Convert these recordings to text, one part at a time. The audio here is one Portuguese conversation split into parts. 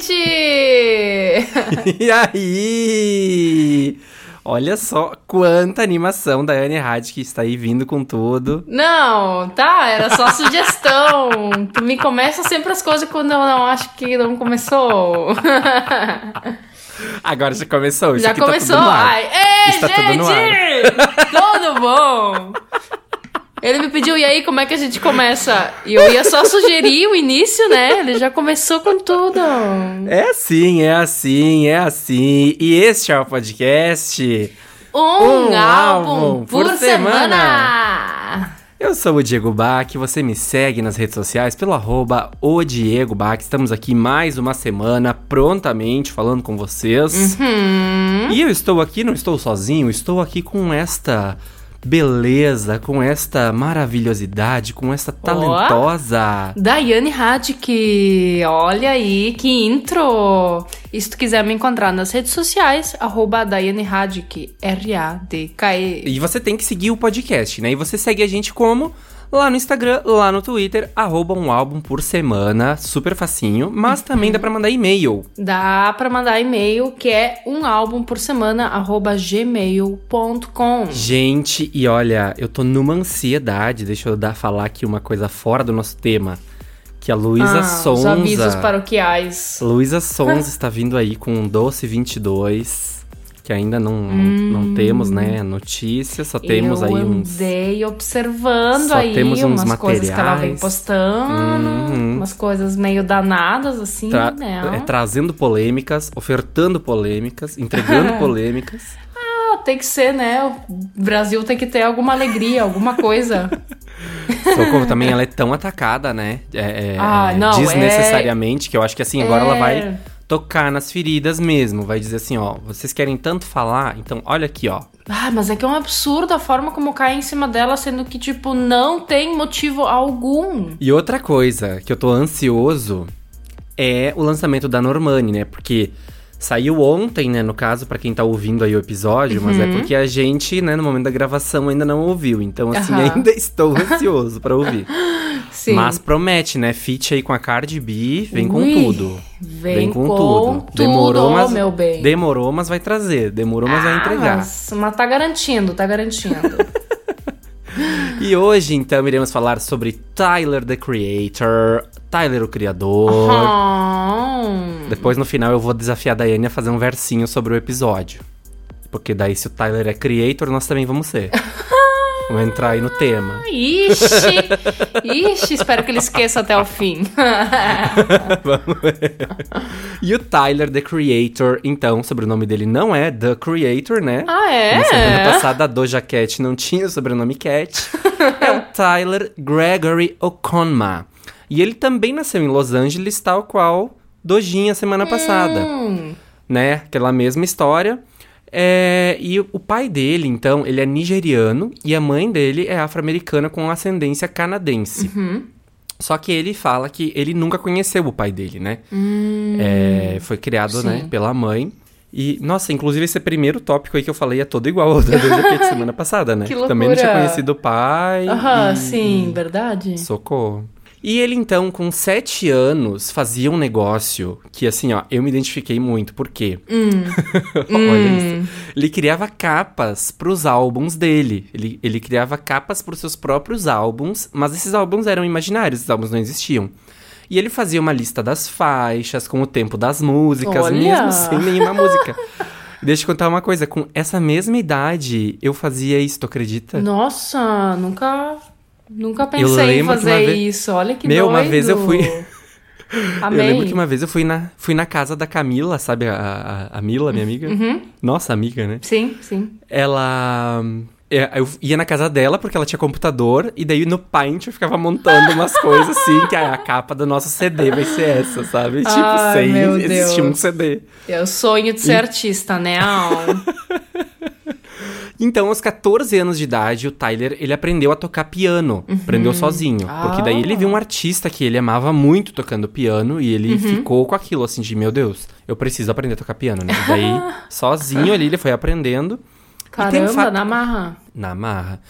Gente! E aí? Olha só quanta animação da Anne Had que está aí vindo com tudo. Não, tá, era só sugestão. tu me começa sempre as coisas quando eu não acho que não começou. Agora já começou, Já tá começou? tudo ar. Ai, ei, Está tudo no gente! Tudo bom? Ele me pediu, e aí, como é que a gente começa? E eu ia só sugerir o início, né? Ele já começou com tudo. É assim, é assim, é assim. E este é o podcast. Um, Um álbum, álbum por, por semana. Eu sou o Diego Bach, você me segue nas redes sociais pelo arroba o Diego Bach. Estamos aqui mais uma semana, prontamente, falando com vocês. Uhum. E eu estou aqui, não estou sozinho, estou aqui com esta beleza, com esta maravilhosidade, com esta talentosa. Daiane Radic, olha aí, que intro! E se tu quiser me encontrar nas redes sociais, arroba Daiane Radic, R-A-D-K-E. E você tem que seguir o podcast, né? E você segue a gente como? Lá no Instagram, lá no Twitter, arroba um álbum por semana, super facinho. Mas também dá pra mandar e-mail. Dá pra mandar e-mail, que é um álbum por semana, arroba gmail.com. Gente, e olha, eu tô numa ansiedade, deixa eu dar, falar aqui uma coisa fora do nosso tema. Que a Luísa Ah, Os Sonza... avisos paroquiais. Luísa Sonza está vindo aí com um Doce 22, que ainda não, não, não temos, né, notícia, só temos Hum. eu aí uns... andei observando Só aí temos uns umas coisas que ela vem materiais. postando, Uhum. umas coisas meio danadas, assim, tra- né? é, trazendo polêmicas, ofertando polêmicas, entregando polêmicas. Ah, tem que ser, né? O Brasil tem que ter alguma alegria, alguma coisa. Socorro também, ela é tão atacada, né? É, é, Ah, é, não, desnecessariamente, que eu acho que assim, agora ela É. vai tocar nas feridas mesmo. Vai dizer assim, ó, vocês querem tanto falar, então olha aqui, ó. Ah, mas é que é um absurdo a forma como cai em cima dela, sendo que, tipo, não tem motivo algum. E outra coisa que eu tô ansioso é o lançamento da Normani, né? Porque saiu ontem, né, no caso, pra quem tá ouvindo aí o episódio, mas Uhum. é porque a gente, né, no momento da gravação ainda não ouviu. Então, assim, Aham. ainda estou ansioso pra ouvir. Sim. Mas promete, né? Feat aí com a Cardi B, vem com Ui, tudo. Vem, com, tudo. tudo, Demorou, mas meu bem. demorou, mas vai trazer. Demorou, mas vai Ah, entregar. Mas, mas tá garantindo, tá garantindo. E hoje, então, iremos falar sobre Tyler the Creator, Tyler o criador. Ah, Depois, no final, eu vou desafiar a Daiane a fazer um versinho sobre o episódio. Porque daí, se o Tyler é creator, nós também vamos ser. vamos entrar aí no tema. Ixi, ixi, espero que ele esqueça até o fim. Vamos ver. E o Tyler, The Creator, então, o sobrenome dele não é The Creator, né? ah, é? Na semana passada, a Doja Cat não tinha o sobrenome Cat. é o Tyler Gregory Okonma. E ele também nasceu em Los Angeles, tal qual Dojinha semana passada. Hum, Né? Aquela mesma história. É, e o pai dele, então, ele é nigeriano e a mãe dele é afro-americana com ascendência canadense. Só que ele fala que ele nunca conheceu o pai dele, né? É, foi criado, né, Sim. pela mãe. E, nossa, inclusive esse primeiro tópico aí que eu falei é todo igual ao da semana passada, né? Que Também não tinha loucura. conhecido o pai. Aham, e- sim, verdade. Socorro. E ele, então, com sete anos, fazia um negócio que, assim, ó, eu me identifiquei muito. Por quê? Olha isso. Ele criava capas pros álbuns dele. Ele, ele criava capas pros seus próprios álbuns, mas esses álbuns eram imaginários, esses álbuns não existiam. E ele fazia uma lista das faixas, com o tempo das músicas, Olha! mesmo sem nenhuma música. Deixa eu contar uma coisa, com essa mesma idade, eu fazia isso, tu acredita? Nossa, nunca, nunca pensei em fazer vez- isso. Olha que Meu, doido. uma vez eu fui- Amei. Eu lembro que uma vez eu fui na, fui na casa da Camila, sabe? A, a, a Mila, minha amiga. Uhum. Nossa amiga, né? Sim, sim. Ela. é, Eu ia na casa dela porque ela tinha computador, e daí no Paint eu ficava montando umas coisas assim, que a capa do nosso CD vai ser essa, sabe? Tipo, Ai, sem existir um. CD. É o sonho de ser artista, né? Então, aos 14 anos de idade, o Tyler, ele aprendeu a tocar piano. Aprendeu sozinho. Porque daí ele viu um artista que ele amava muito tocando piano e ele ficou com aquilo, assim, de, meu Deus, eu preciso aprender a tocar piano, né? E daí, sozinho ali, ele foi aprendendo. Tem um Caramba, fato- na marra. Na marra.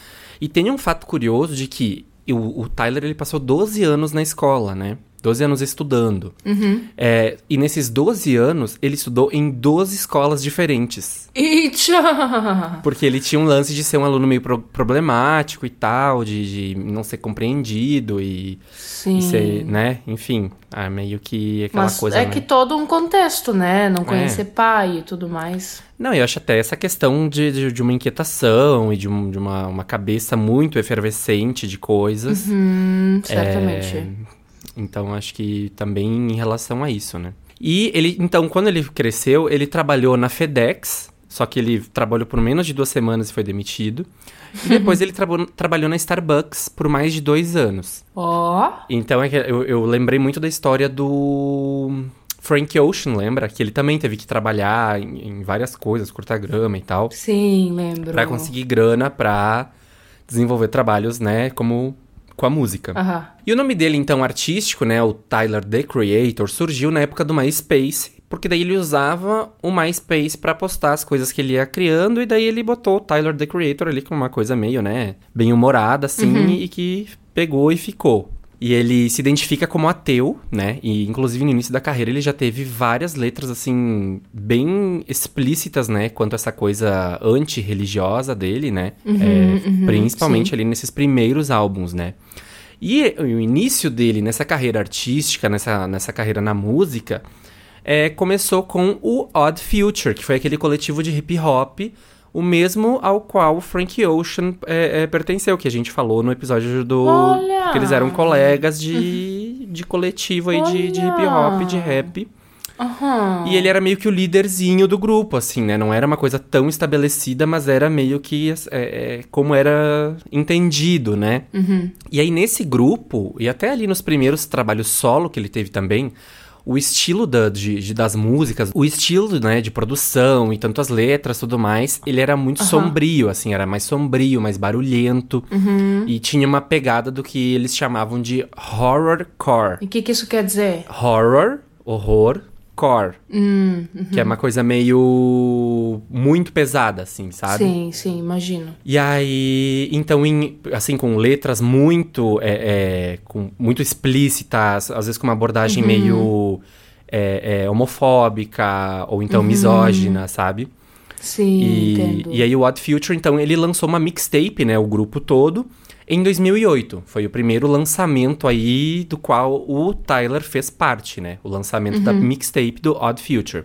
E tem um fato curioso de que o, o Tyler, ele passou 12 anos na escola, né? 12 anos estudando. É, e nesses 12 anos, ele estudou em 12 escolas diferentes. Eita! Porque ele tinha um lance de ser um aluno meio pro- problemático e tal, de, de não ser compreendido e, Sim. e ser, né? Enfim, ah, meio que aquela Mas coisa. é né? que todo um contexto, né? Não conhecer pai e tudo mais. Não, eu acho até essa questão de, de, de uma inquietação e de, um- de uma, uma cabeça muito efervescente de coisas. Hum, certamente. É, então, acho que também em relação a isso, né? E ele, então, quando ele cresceu, ele trabalhou na FedEx, só que ele trabalhou por menos de duas semanas e foi demitido. E depois ele trabalhou na Starbucks por mais de dois anos. Ó, Então, é que eu, eu lembrei muito da história do Frank Ocean, lembra? Que ele também teve que trabalhar em, em várias coisas, cortar grama e tal. sim, lembro. Pra conseguir grana pra desenvolver trabalhos, né, como com a música. E o nome dele, então, artístico, né, o Tyler, The Creator, surgiu na época do MySpace, porque daí ele usava o MySpace pra postar as coisas que ele ia criando, e daí ele botou o Tyler, The Creator ali como uma coisa meio, né, bem humorada, assim, e que pegou e ficou. E ele se identifica como ateu, né? E inclusive no início da carreira ele já teve várias letras assim bem explícitas, né, quanto a essa coisa anti-religiosa dele, né? É, principalmente ali nesses primeiros álbuns, né? E o início dele nessa carreira artística, nessa, nessa carreira na música, é, começou com o Odd Future, que foi aquele coletivo de hip hop, o mesmo ao qual o Frank Ocean é, é, pertenceu, que a gente falou no episódio do. Olha! Porque eles eram colegas de, de coletivo aí de, de hip hop, de rap. Aham. E ele era meio que o líderzinho do grupo, assim, né? Não era uma coisa tão estabelecida, mas era meio que é, é, como era entendido, né? E aí nesse grupo, e até ali nos primeiros trabalhos solo que ele teve também, o estilo da, de, de- das músicas, o estilo, né, de produção e tanto as letras e tudo mais, ele era muito sombrio, assim, era mais sombrio, mais barulhento. E tinha uma pegada do que eles chamavam de horrorcore. E o que, que isso quer dizer? Horror, horror, core. Hum, Que é uma coisa meio. muito pesada, assim, sabe? sim, sim, imagino. E aí, então, em- assim, com letras muito, é, é, com, muito explícitas, às vezes com uma abordagem Uhum. meio é, é, homofóbica ou então misógina, sabe? Sim, E, entendo. e aí o Odd Future, então, ele lançou uma mixtape, né, o grupo todo, em 2008. Foi o primeiro lançamento aí do qual o Tyler fez parte, né? O lançamento da mixtape do Odd Future,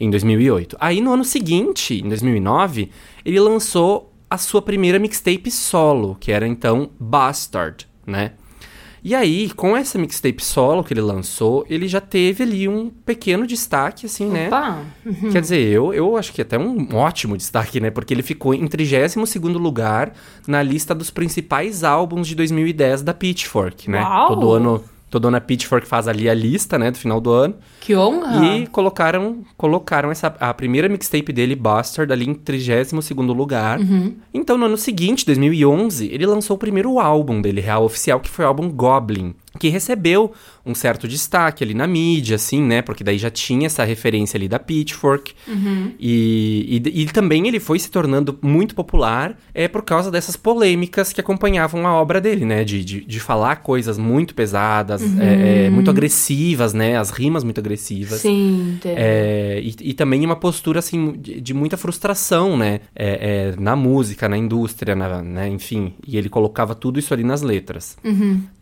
em 2008. Aí no ano seguinte, em 2009, ele lançou a sua primeira mixtape solo, que era então Bastard, né? E aí, com essa mixtape solo que ele lançou, ele já teve ali um pequeno destaque, assim, né? Opa! Quer dizer, eu, eu acho que até um ótimo destaque, né? Porque ele ficou em 32º lugar na lista dos principais álbuns de 2010 da Pitchfork, né? Uau! Todo ano, todo ano a Pitchfork faz ali a lista, né? Do final do ano. Que honra! E colocaram, colocaram essa, a primeira mixtape dele, Bastard, ali em 32º lugar. Então, no ano seguinte, 2011, ele lançou o primeiro álbum dele, real oficial, que foi o álbum Goblin. que recebeu um certo destaque ali na mídia, assim, né? Porque daí já tinha essa referência ali da Pitchfork. E, e, e também ele foi se tornando muito popular é, por causa dessas polêmicas que acompanhavam a obra dele, né? De, de, de falar coisas muito pesadas, é, é, muito agressivas, né? As rimas muito agressivas. Sim. É, e, e também uma postura, assim, de, de muita frustração, né? É, é, na música, na indústria, na- né? Enfim. E ele colocava tudo isso ali nas letras.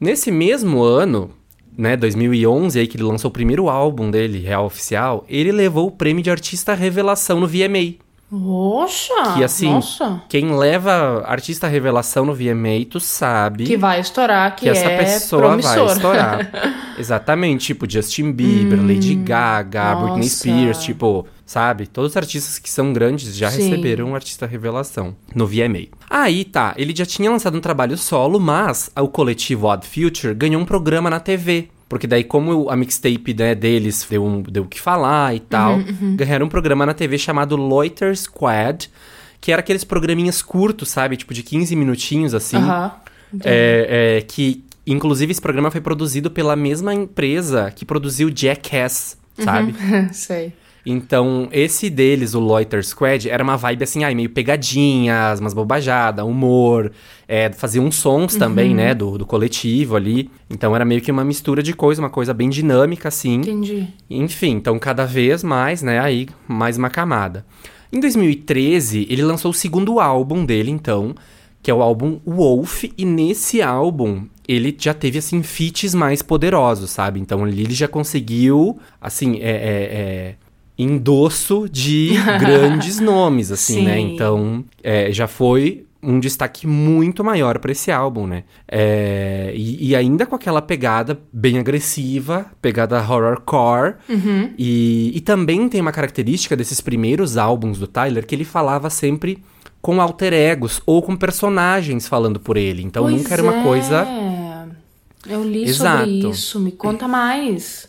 Nesse mesmo ano, né, 2011, aí que ele lançou o primeiro álbum dele, Real Oficial, ele levou o prêmio de artista revelação no VMA. Poxa! Que assim, Nossa! quem leva artista revelação no VMA, tu sabe Que vai estourar, que, que essa é pessoa promissor. vai estourar. Exatamente, tipo Justin Bieber, Lady Gaga, Britney Hum, nossa. Spears, tipo, sabe? Todos os artistas que são grandes já Sim. receberam artista revelação no VMA. Aí tá, ele já tinha lançado um trabalho solo, mas o coletivo Odd Future ganhou um programa na TV. Porque daí, como a mixtape né, deles deu um- deu o que falar e tal, Uhum, ganharam um programa na TV chamado Loiter Squad, que era aqueles programinhas curtos, sabe? Tipo de 15 minutinhos assim. Aham. É, é, que, inclusive, esse programa foi produzido pela mesma empresa que produziu Jackass, sabe? Sei. Então, esse deles, o Loiter Squad, era uma vibe assim, ai, meio pegadinhas, umas bobajadas, humor, é, fazia uns sons também, né, do, do coletivo ali. Então, era meio que uma mistura de coisa, uma coisa bem dinâmica, assim. Entendi. Enfim, então cada vez mais, né, aí mais uma camada. Em 2013, ele lançou o segundo álbum dele, então, que é o álbum Wolf, e nesse álbum ele já teve, assim, feats mais poderosos, sabe? Então ali ele já conseguiu, assim, é, é, é, endosso de grandes nomes, assim, né? Sim. Então é, já foi um destaque muito maior pra esse álbum, né? É, e, e ainda com aquela pegada bem agressiva, pegada horrorcore. E, e também tem uma característica desses primeiros álbuns do Tyler que ele falava sempre com alter egos ou com personagens falando por ele. Então Pois nunca era uma é. coisa. Eu li Exato. sobre isso. Me conta mais.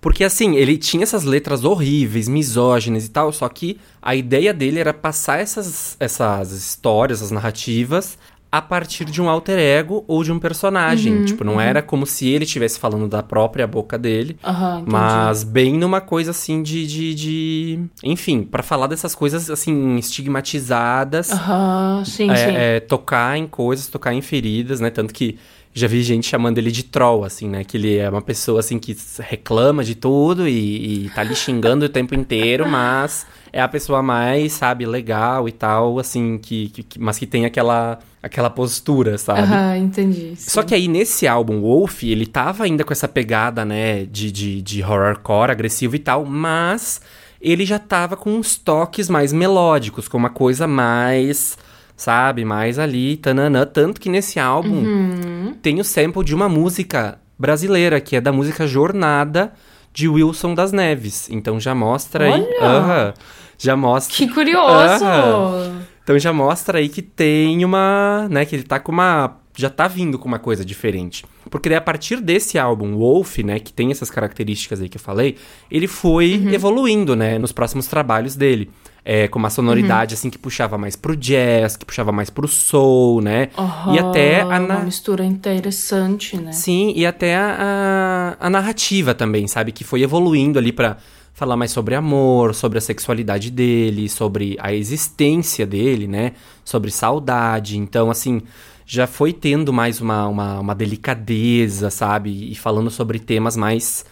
Porque assim, ele tinha essas letras horríveis, misóginas e tal, só que a ideia dele era passar essas, essas histórias, essas narrativas, a partir de um alter ego ou de um personagem. tipo, não era como se ele estivesse falando da própria boca dele, entendi. mas bem numa coisa assim de. de, de... Enfim, pra falar dessas coisas assim, estigmatizadas. Aham, sim, É, sim. é, tocar em coisas, tocar em feridas, né? Tanto que já vi gente chamando ele de troll, assim, né? Que ele é uma pessoa, assim, que reclama de tudo e, e tá ali xingando o tempo inteiro, mas é a pessoa mais, sabe, legal e tal, assim, que, que- mas que tem aquela, aquela postura, sabe? Aham, entendi. Só que aí nesse álbum Wolf, ele tava ainda com essa pegada, né, de, de, de horrorcore agressivo e tal, mas ele já tava com uns toques mais melódicos, com uma coisa mais, sabe, mais ali, tananã. Tanto que nesse álbum tem o sample de uma música brasileira, que é da música Jornada de Wilson das Neves. Então já mostra aí. Olha! Aham. já mostra. Que curioso! Aham. Então já mostra aí que tem uma, né, que ele tá com uma, já tá vindo com uma coisa diferente. Porque daí a partir desse álbum Wolf, né, que tem essas características aí que eu falei, ele foi Uhum. evoluindo, né, nos próximos trabalhos dele. É, com uma sonoridade, Uhum. assim, que puxava mais pro jazz, que puxava mais pro soul, né? Aham, E até a, Uma na- mistura interessante, né? Sim, e até a, a, a narrativa também, sabe? Que foi evoluindo ali pra falar mais sobre amor, sobre a sexualidade dele, sobre a existência dele, né? Sobre saudade. Então, assim, já foi tendo mais uma, uma, uma delicadeza, sabe? E falando sobre temas mais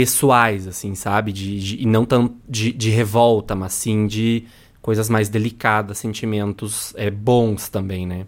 pessoais, assim, sabe? De, de- e não tão de, de revolta, mas sim de coisas mais delicadas, sentimentos é, bons também, né?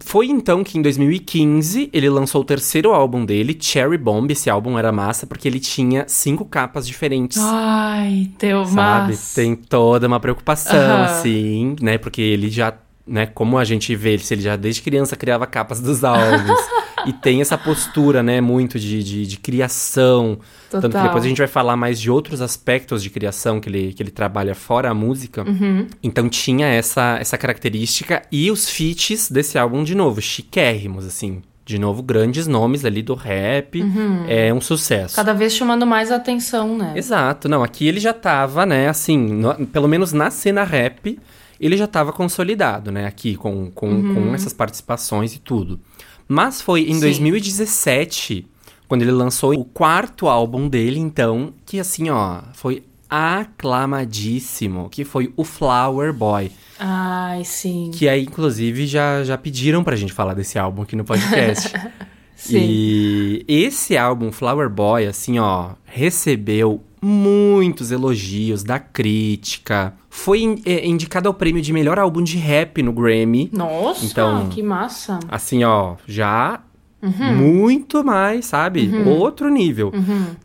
Foi então que em 2015 ele lançou o terceiro álbum dele, Cherry Bomb. Esse álbum era massa porque ele tinha cinco capas diferentes. Ai, deu sabe? mas... Tem toda uma preocupação, Aham. assim, né? Porque ele já, né, como a gente vê, se ele já desde criança criava capas dos álbuns. e tem essa postura, né, muito de, de, de criação. Tanto que Total. depois a gente vai falar mais de outros aspectos de criação que ele, que ele trabalha fora a música. Uhum. Então tinha essa, essa característica. E os feats desse álbum, de novo, chiquérrimos, assim. De novo, grandes nomes ali do rap. É um sucesso. Cada vez chamando mais atenção, né? Exato, não, aqui ele já tava, né, assim, no- pelo menos na cena rap, ele já estava consolidado, né? Aqui, com, com, Uhum. com essas participações e tudo. Mas foi em Sim. 2017, quando ele lançou o quarto álbum dele, então, que assim, ó, foi aclamadíssimo, que foi o Flower Boy. Ai, sim. Que aí, inclusive, já, já pediram pra gente falar desse álbum aqui no podcast. Sim. E esse álbum, Flower Boy, assim, ó, recebeu muitos elogios da crítica. Foi é, indicado ao prêmio de melhor álbum de rap no Grammy. Nossa, Então- que massa. Assim, ó, já Uhum. muito mais, sabe? Outro nível.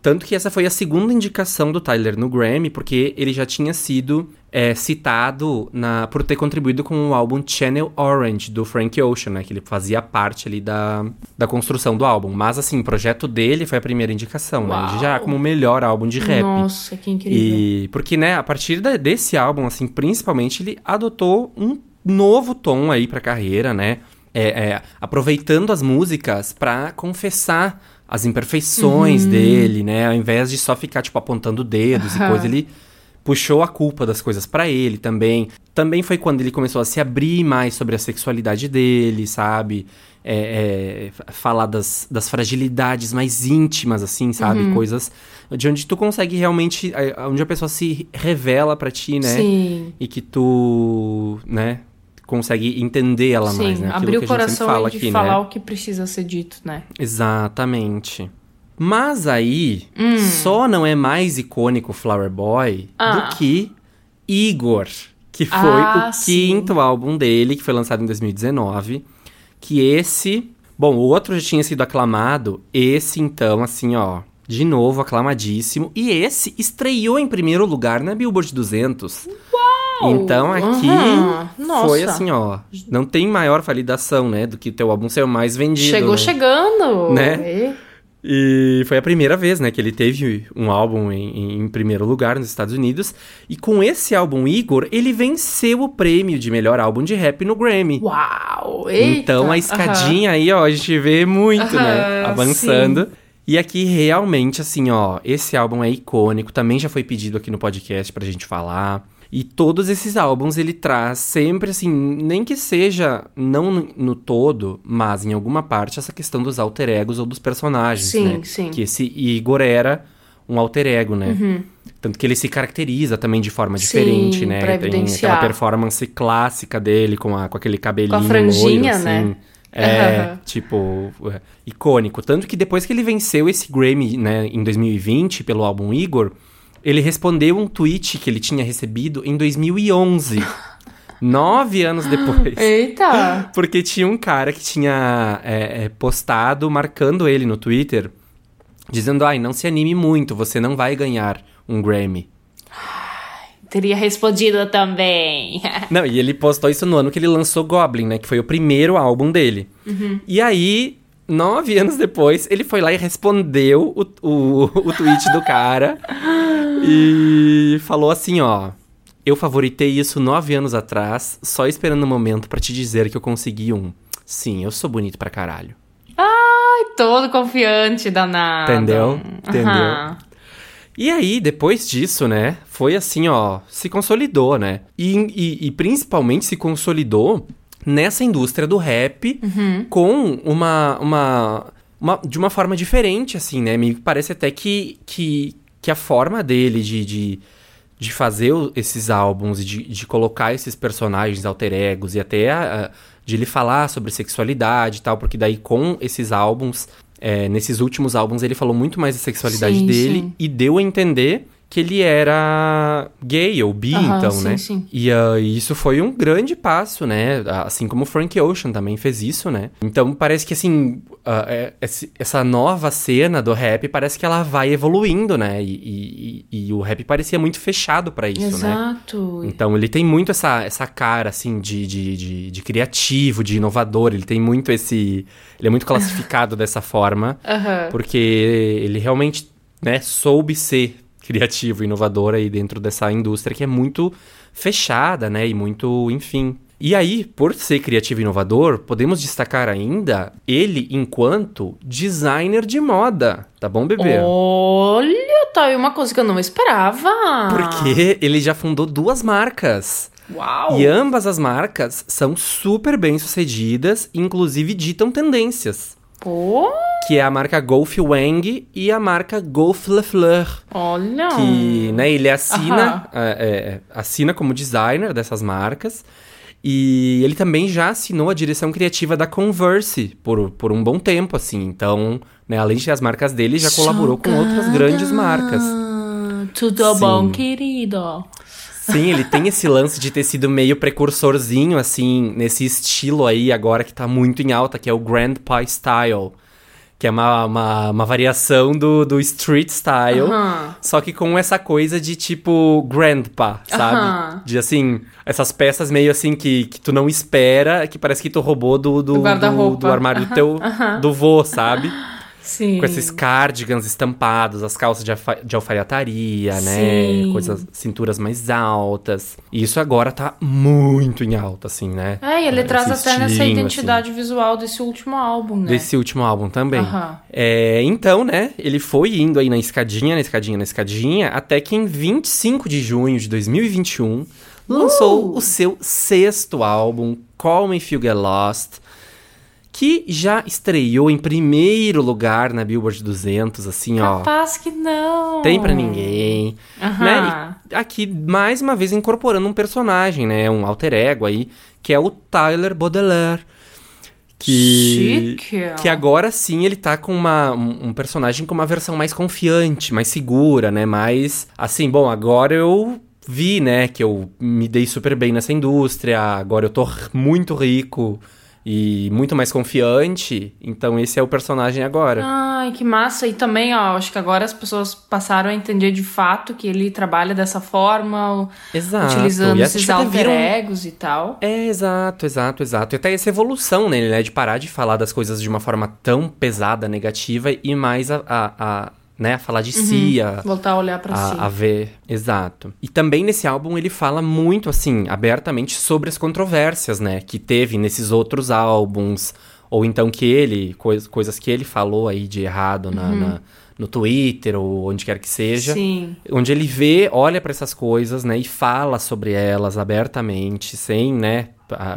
Tanto que essa foi a segunda indicação do Tyler no Grammy, porque ele já tinha sido é, citado na, por ter contribuído com o álbum Channel Orange, do Frank Ocean, né? Que ele fazia parte ali da, da construção do álbum. Mas, assim, o projeto dele foi a primeira indicação, né? Uau. Já como o melhor álbum de rap. Nossa, que incrível. E porque, né, a partir da- desse álbum, assim, principalmente, ele adotou um novo tom aí pra carreira, né? É, é, aproveitando as músicas pra confessar as imperfeições Uhum. dele, né? Ao invés de só ficar, tipo, apontando dedos Aham. e coisa, ele puxou a culpa das coisas pra ele também. Também foi quando ele começou a se abrir mais sobre a sexualidade dele, sabe? É, é, falar das, das fragilidades mais íntimas, assim, sabe? Uhum. Coisas de onde tu consegue realmente. Onde a pessoa se revela pra ti, né? Sim. E que tu, né? Consegue entender ela Sim, mais, né? Aquilo abrir o coração fala e aqui, falar né? o que precisa ser dito, né? Exatamente. Mas aí, Hum. só não é mais icônico Flower Boy Ah. do que Igor, que foi Ah, o sim. quinto álbum dele, que foi lançado em 2019. Que esse. Bom, o outro já tinha sido aclamado. Esse, então, assim, ó. De novo, aclamadíssimo. E esse estreou em primeiro lugar na Billboard 200. Então aqui. Nossa. foi assim, ó. Não tem maior validação, né? Do que teu álbum ser o mais vendido. Chegou né? chegando. Né? E- E foi a primeira vez, né, que ele teve um álbum em, em primeiro lugar nos Estados Unidos. E com esse álbum, Igor, ele venceu o prêmio de melhor álbum de rap no Grammy. Uau! Eita. então a escadinha aí, ó, a gente vê muito, né, Aham, avançando. E aqui realmente, assim, ó, esse álbum é icônico, também já foi pedido aqui no podcast pra gente falar. E todos esses álbuns ele traz sempre, assim, nem que seja, não no, no todo, mas em alguma parte, essa questão dos alter egos ou dos personagens, Sim, né? sim. Que esse Igor era um alter ego, né? Tanto que ele se caracteriza também de forma Uhum. Sim, diferente, né? pra Tem aquela performance clássica dele com, a, com aquele cabelinho franjinha, loiro, né? assim. É, Aham. tipo, é, icônico. Tanto que depois que ele venceu esse Grammy, né, em 2020, pelo álbum Igor, ele respondeu um tweet que ele tinha recebido em 2011. nove anos depois. Eita! Porque tinha um cara que tinha é, é, postado, marcando ele no Twitter, dizendo, ai, não se anime muito, você não vai ganhar um Grammy. Teria respondido também. Não, e ele postou isso no ano que ele lançou Goblin, né? Que foi o primeiro álbum dele. E aí, nove anos depois, ele foi lá e respondeu o, o, o tweet do cara. e falou assim, ó... Eu favoritei isso nove anos atrás, só esperando o momento pra te dizer que eu consegui um. Sim, eu sou bonito pra caralho. Ai, todo confiante, danado. Entendeu? Entendeu? Aham. E aí, depois disso, né, foi assim, ó, se consolidou, né? E, e- e principalmente se consolidou nessa indústria do rap com uma, uma, uma- de uma forma diferente, assim, né? Me parece até que, que, que a forma dele de, de, de fazer esses álbuns de, de colocar esses personagens alter egos e até a- a- de ele falar sobre sexualidade e tal, porque daí com esses álbuns, é, nesses últimos álbuns, ele falou muito mais da sexualidade Sim, dele sim. e deu a entender que ele era gay ou bi, Aham, então, sim, né? sim. E ah, isso foi um grande passo, né? Assim como o Frank Ocean também fez isso, né? Então parece que assim, ah, esse- essa nova cena do rap parece que ela vai evoluindo, né? E, e- e- o rap parecia muito fechado pra isso, né? Exato. Então ele tem muito essa, essa cara, assim, de, de, de, de criativo, de inovador. Ele tem muito esse. Ele é muito classificado dessa forma. Porque ele realmente, né, soube ser criativo, inovador aí dentro dessa indústria que é muito fechada, né, e muito, enfim. E aí, por ser criativo e inovador, podemos destacar ainda ele enquanto designer de moda, tá bom, bebê? Olha, tá aí uma coisa que eu não esperava. Porque ele já fundou duas marcas. Uau! E ambas as marcas são super bem sucedidas, inclusive ditam tendências. Pô, Que é a marca Golf Wang e a marca Golf Le Fleur. olha. Que, né, ele assina, Aham. é, é, assina como designer dessas marcas. E ele também já assinou a direção criativa da Converse por, por um bom tempo, assim. Então, né, além de ter as marcas dele, já colaborou com outras grandes marcas. Tudo Sim. bom, querido? Sim, ele tem esse lance de ter sido meio precursorzinho, assim, nesse estilo aí agora que tá muito em alta, que é o Grandpa Style. Que é uma, uma, uma variação do, do street style, Aham. só que com essa coisa de tipo grandpa, sabe? Aham. De assim, essas peças meio assim que, que tu não espera, que parece que tu roubou do, do, Do do, do armário do teu do vô, sabe? Sim. Com esses cardigans estampados, as calças de, alfa- de alfaiataria, né? Sim. Coisas, cinturas mais altas. E isso agora tá muito em alta, assim, né? É, e ele Esse traz até nessa identidade visual desse último álbum, assim, né? Desse último álbum também. Aham. É, então, né, ele foi indo aí na escadinha, na escadinha, na escadinha, até que em 25 de junho de 2021 lançou Uh! o seu sexto álbum, Call Me If You Get Lost, que já estreou em primeiro lugar na Billboard 200, assim, ó. Capaz que não. Tem pra ninguém, né? E aqui, mais uma vez, incorporando um personagem, né? Um alter ego aí, que é o Tyler Baudelaire. Que, Chique. que agora sim ele tá com uma, um, personagem com uma versão mais confiante, mais segura, né? Mais assim, bom, agora eu vi, né, que eu me dei super bem nessa indústria, agora eu tô muito rico e muito mais confiante, então esse é o personagem agora. Ai, que massa. E também, ó, acho que agora as pessoas passaram a entender de fato que ele trabalha dessa forma, Exato. utilizando esses até alter viram- egos e tal. É, exato, exato, exato. E até essa evolução nele, né? De parar de falar das coisas de uma forma tão pesada, negativa, e mais a, a, a, né, a falar de si, a, Voltar a olhar pra si. a, ver. Exato. E também nesse álbum ele fala muito, assim, abertamente sobre as controvérsias, né? Que teve nesses outros álbuns. Ou então que ele, cois, coisas que ele falou aí de errado na, na- no Twitter ou onde quer que seja Sim. onde ele vê, olha pra essas coisas, né, e fala sobre elas abertamente, sem, né,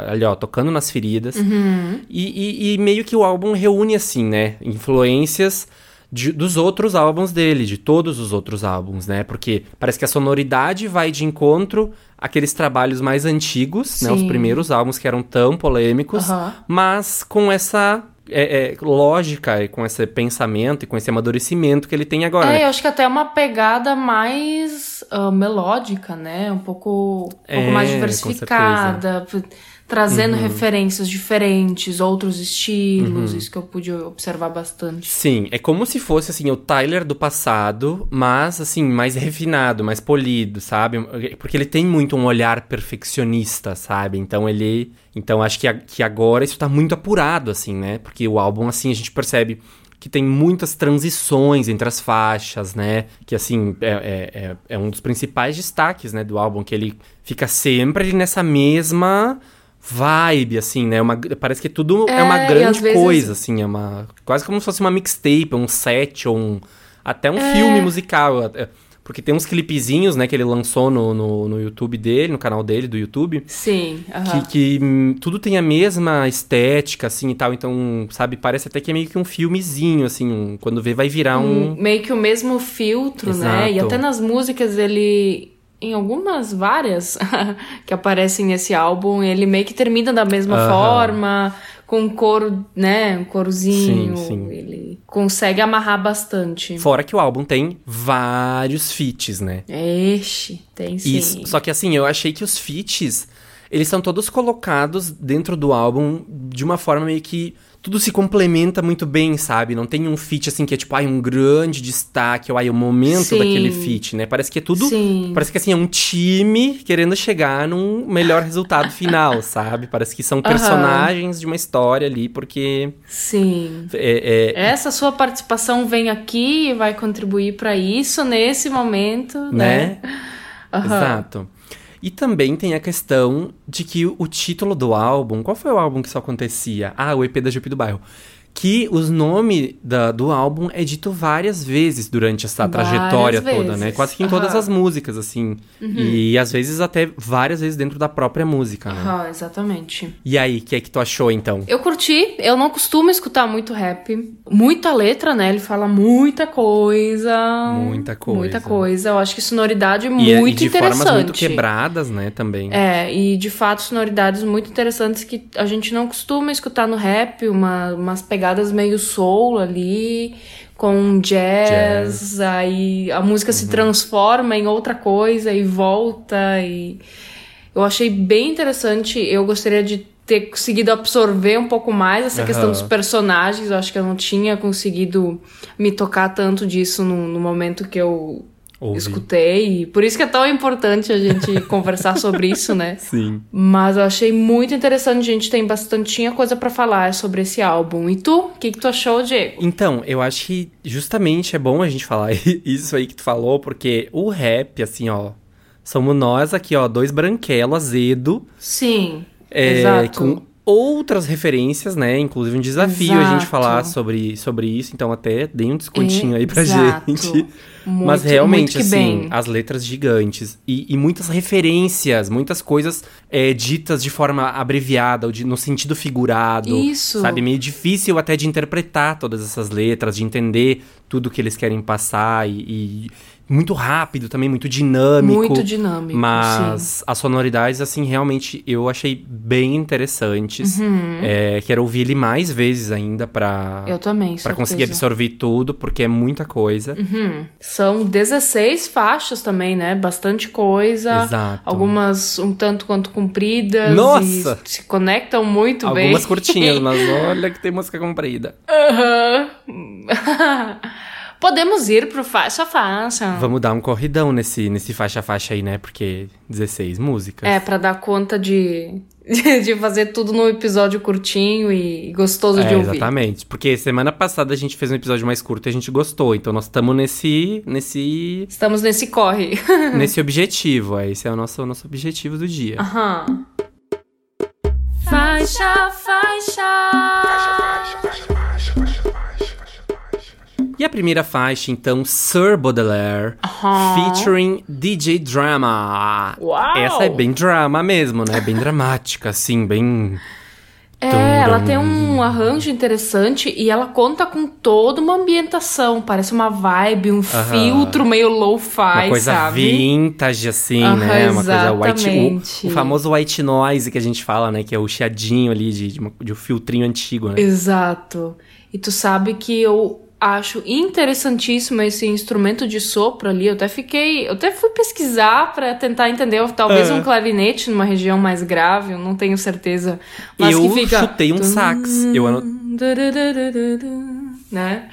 ali ó, tocando nas feridas. Uhum. E, e- e meio que o álbum reúne assim, né, influências de- dos outros álbuns dele, de todos os outros álbuns, né, porque parece que a sonoridade vai de encontro àqueles trabalhos mais antigos, né, os primeiros álbuns que eram tão polêmicos, Aham. mas com essa é, é, lógica e com esse pensamento e com esse amadurecimento que ele tem agora. né? É, eu acho que até uma pegada mais ah, melódica, né? Um pouco, um pouco É, mais com diversificada, p- trazendo Uhum. referências diferentes, outros Uhum. estilos, isso que eu pude observar bastante. Sim, é como se fosse assim o Tyler do passado, mas assim mais refinado, mais polido, sabe? Porque ele tem muito um olhar perfeccionista, sabe? Então ele, então acho que, a- que agora isso tá muito apurado assim, né? Porque o álbum assim a gente percebe que tem muitas transições entre as faixas, né? Que assim é, é, é, é um dos principais destaques, né, do álbum que ele fica sempre nessa mesma vibe, assim, né? Uma, parece que tudo é, É, uma grande vezes- coisa, assim, é uma. Quase como se fosse uma mixtape, um set, ou um. Até um É. filme musical. até- Porque tem uns clipezinhos, né, que ele lançou no, no, no YouTube dele, no canal dele do YouTube. Sim, aham. Que, que, hum, tudo tem a mesma estética, assim, e tal. Então, sabe, parece até que é meio que um filmezinho, assim. um- quando vê, vai virar um... meio que o mesmo filtro, né? E Exato. até nas músicas ele. Em algumas, várias que aparecem nesse álbum, ele meio que termina da mesma Aham. forma, com um coro, né? Um corozinho. Sim, sim. Ele consegue amarrar bastante. Fora que o álbum tem vários feats, né? Ixi, tem sim. Isso. Só que assim, eu achei que os feats, eles são todos colocados dentro do álbum de uma forma meio que tudo se complementa muito bem, sabe? Não tem um feat assim que é tipo, ai, um grande destaque, ou ai, o momento Sim. daquele feat, né? Parece que é tudo. Sim. Parece que assim, é um time querendo chegar num melhor resultado final, sabe? Parece que são personagens de uma história ali, porque. Sim. É, é, Essa sua participação vem aqui e vai contribuir pra isso nesse momento, né? né? Aham. Exato. E também tem a questão de que o título do álbum. Qual foi o álbum que isso acontecia? Ah, o EP da Jupi do Bairro. Que os nomes do álbum é dito várias vezes durante essa Várias trajetória toda, vezes. né? Quase que em todas. Uhum. as músicas, assim. E às vezes até várias vezes dentro da própria música, né? Aham, exatamente. E aí, o que é que tu achou, então? Eu curti, eu não costumo escutar muito rap. Muita letra, né? Ele fala muita coisa. Muita coisa. Muita coisa. Eu acho que sonoridade E, muito e de interessante. formas muito quebradas, né, também. É, e de fato sonoridades muito interessantes que a gente não costuma escutar no rap, uma, umas pegadas meio soul ali, com jazz, aí a música Uhum. se transforma em outra coisa e volta e eu achei bem interessante, eu gostaria de ter conseguido absorver um pouco mais essa questão Aham. dos personagens, eu acho que eu não tinha conseguido me tocar tanto disso no, no momento que eu Ouvi. escutei, por isso que é tão importante a gente conversar sobre isso, né? Sim. Mas eu achei muito interessante, a gente tem bastantinha coisa pra falar sobre esse álbum. E tu? O que, que tu achou, Diego? Então, eu acho que justamente é bom a gente falar isso aí que tu falou, porque o rap, assim, ó, somos nós aqui, ó, dois branquelos azedo, Sim, é, exato. com outras referências, né? Inclusive um desafio a gente Exato. falar sobre, sobre isso, então até dei um descontinho aí pra Exato. gente. Muito- Mas realmente, assim, bem. as letras gigantes e, e muitas referências, muitas coisas é, ditas de forma abreviada, ou de- no sentido figurado. Isso. Sabe, meio difícil até de interpretar todas essas letras, de entender tudo que eles querem passar e, e muito rápido também, muito dinâmico. Muito dinâmico, Mas as sonoridades, assim, realmente eu achei bem interessantes. Uhum. É, quero ouvir ele mais vezes ainda pra, Eu também, pra conseguir absorver tudo, porque é muita coisa. Uhum. São 16 faixas também, né? Bastante coisa. Exato. Algumas um tanto quanto compridas. Nossa! Se conectam muito Algumas bem. curtinhas, mas olha que tem música comprida. Aham. Podemos ir pro faixa a faixa. Vamos dar um corridão nesse, nesse faixa-faixa aí, né? Porque 16 músicas. É, pra dar conta de, de fazer tudo num episódio curtinho e gostoso de É, ouvir. exatamente. Porque semana passada a gente fez um episódio mais curto e a gente gostou. Então nós estamos nesse, nesse, Estamos nesse corre. nesse objetivo. É, esse é o nosso, nosso objetivo do dia. Aham. Faixa, faixa. E a primeira faixa, então, Sir Baudelaire, featuring DJ Drama. Uau! Essa é bem drama mesmo, né? Bem dramática, assim, bem. É, ela tem um arranjo interessante e ela conta com toda uma ambientação. Parece uma vibe, um filtro meio lo-fi, Uma coisa sabe? vintage, assim, né? Uma coisa white. exatamente. O, o famoso white noise que a gente fala, né? Que é o chiadinho ali de, de, uma- de um filtrinho antigo, né? Exato. E tu sabe que eu acho interessantíssimo esse instrumento de sopro ali. Eu até fiquei. Eu até fui pesquisar pra tentar entender. Talvez É. um clarinete numa região mais grave, eu não tenho certeza. Mas Eu que fica. chutei um sax. Eu Né?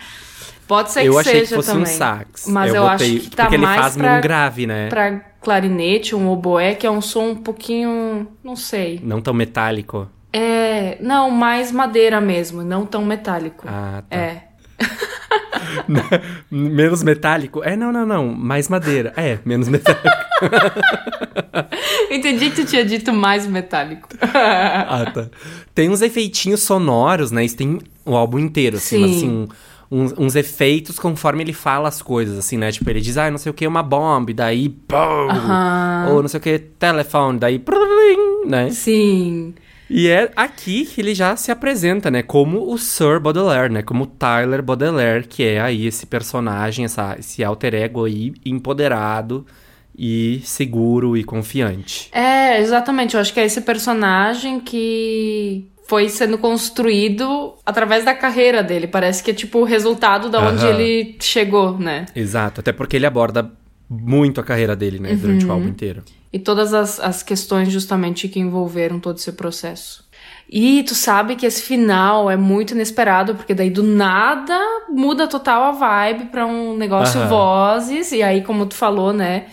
Pode ser que Eu achei seja que fosse também. um sax. Mas eu, botei, acho que tá Porque ele mais faz pra, grave, né? pra clarinete, um oboé, que é um som um pouquinho. Não sei. Não tão metálico. É. Não, mais madeira mesmo, não tão metálico. Ah, tá. É. Menos metálico? É, não, não, não. Mais madeira. É, menos metálico. Entendi que tu tinha dito mais metálico. ah, tá. Tem uns efeitinhos sonoros, né? Isso tem o álbum inteiro, assim. Sim. assim, uns, uns efeitos conforme ele fala as coisas, assim, né? Tipo, ele diz, ah, não sei o que, uma bomba, e daí... Pum, Aham. Ou não sei o que, telefone, daí... Né? Sim. E é aqui que ele já se apresenta, né? Como o Sir Baudelaire, né? Como Tyler Baudelaire, que é aí esse personagem, essa, esse alter ego aí, empoderado e seguro e confiante. É, exatamente. Eu acho que é esse personagem que foi sendo construído através da carreira dele. Parece que é tipo o resultado da onde ele chegou, né? Exato, até porque ele aborda muito a carreira dele, né? Durante Uhum. o álbum inteiro. E todas as, as questões justamente que envolveram todo esse processo. E tu sabe que esse final é muito inesperado, porque daí do nada muda total a vibe pra um negócio Aham. vozes, e aí, como tu falou, né?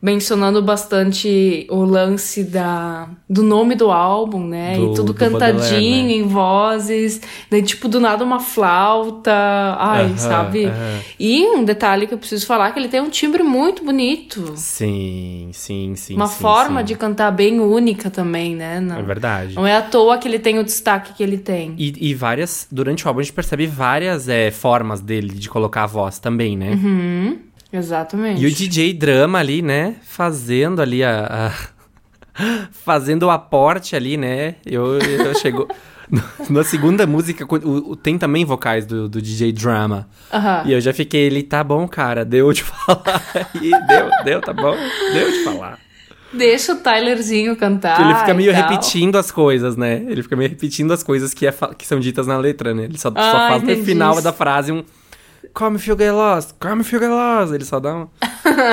Mencionando bastante o lance da, do nome do álbum, né? Do- e tudo do cantadinho Baudelaire, né? em vozes, daí tipo do nada uma flauta, ai, Aham, sabe? aham. E um detalhe que eu preciso falar que ele tem um timbre muito bonito. Sim, sim, sim. uma sim, forma sim. de cantar bem única também, né? Não, É verdade. não é à toa que ele tem o destaque que ele tem. E, e várias. Durante o álbum a gente percebe várias é, formas dele de colocar a voz também, né? Uhum. Exatamente. E o DJ Drama ali, né? Fazendo ali a. a- fazendo o aporte ali, né? Eu, eu chego. Na segunda música, o- o- tem também vocais do, do DJ Drama. Aham. E eu já fiquei, ele, tá bom, cara, deu de falar. E deu, deu, tá bom, deu de falar. Deixa o Tylerzinho cantar. Ele fica meio repetindo as coisas, né? Ele fica meio repetindo as coisas que, é que são ditas na letra, né? Ele só, só Ah, faz no final da frase um. Come if you get lost, come if you get lost. Ele só dá,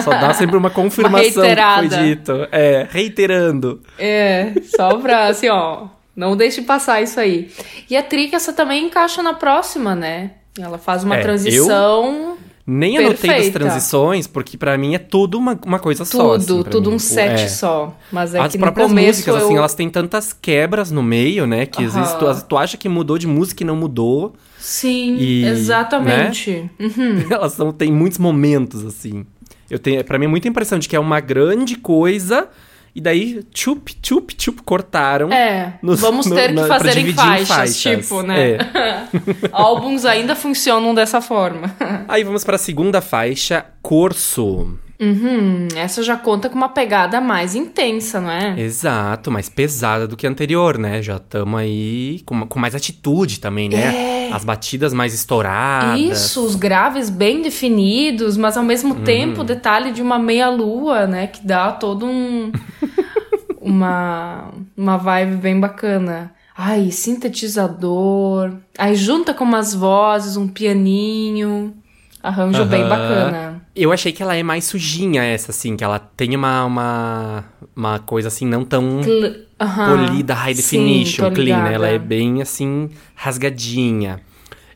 só dá sempre uma confirmação do que foi dito. É, reiterando. É, só pra, assim, ó, não deixe passar isso aí. E a Trick, essa também encaixa na próxima, né? Ela faz uma É, transição, Nem anotei Perfeita. transições, porque pra mim é tudo uma, uma coisa só. tudo, assim, tudo mim. um set É. só. Mas é As que próprias músicas, eu... assim, elas têm tantas quebras no meio, né? Que às vezes tu, Aham. tu acha que mudou de música e não mudou. Sim, E, né? exatamente. Uhum. Elas são, tem muitos momentos, assim. Eu tenho, pra mim é muita impressão de que é uma grande coisa, e daí, tchup, tchup, tchup, cortaram. É, nos- vamos no- ter que na- pra fazer em dividir em faixas, faixas. tipo, né? É. Álbuns ainda funcionam dessa forma. Aí vamos pra segunda faixa, Corso. Uhum, essa já conta com uma pegada mais intensa, não é? Exato, mais pesada do que a anterior, né? Já estamos aí com, com mais atitude também, né? As batidas mais estouradas. Isso, os graves bem definidos, mas ao mesmo Uhum. tempo o detalhe de uma meia-lua, né? Que dá todo um. uma, uma vibe bem bacana. Ai, sintetizador. Aí junta com umas vozes, um pianinho. Arranjo bem Aham. bacana. Eu achei que ela é mais sujinha, essa, assim, que ela tem uma, uma, uma coisa assim, não tão Cl- polida, high Sim, definition, tô clean, né? Ela é bem assim, rasgadinha.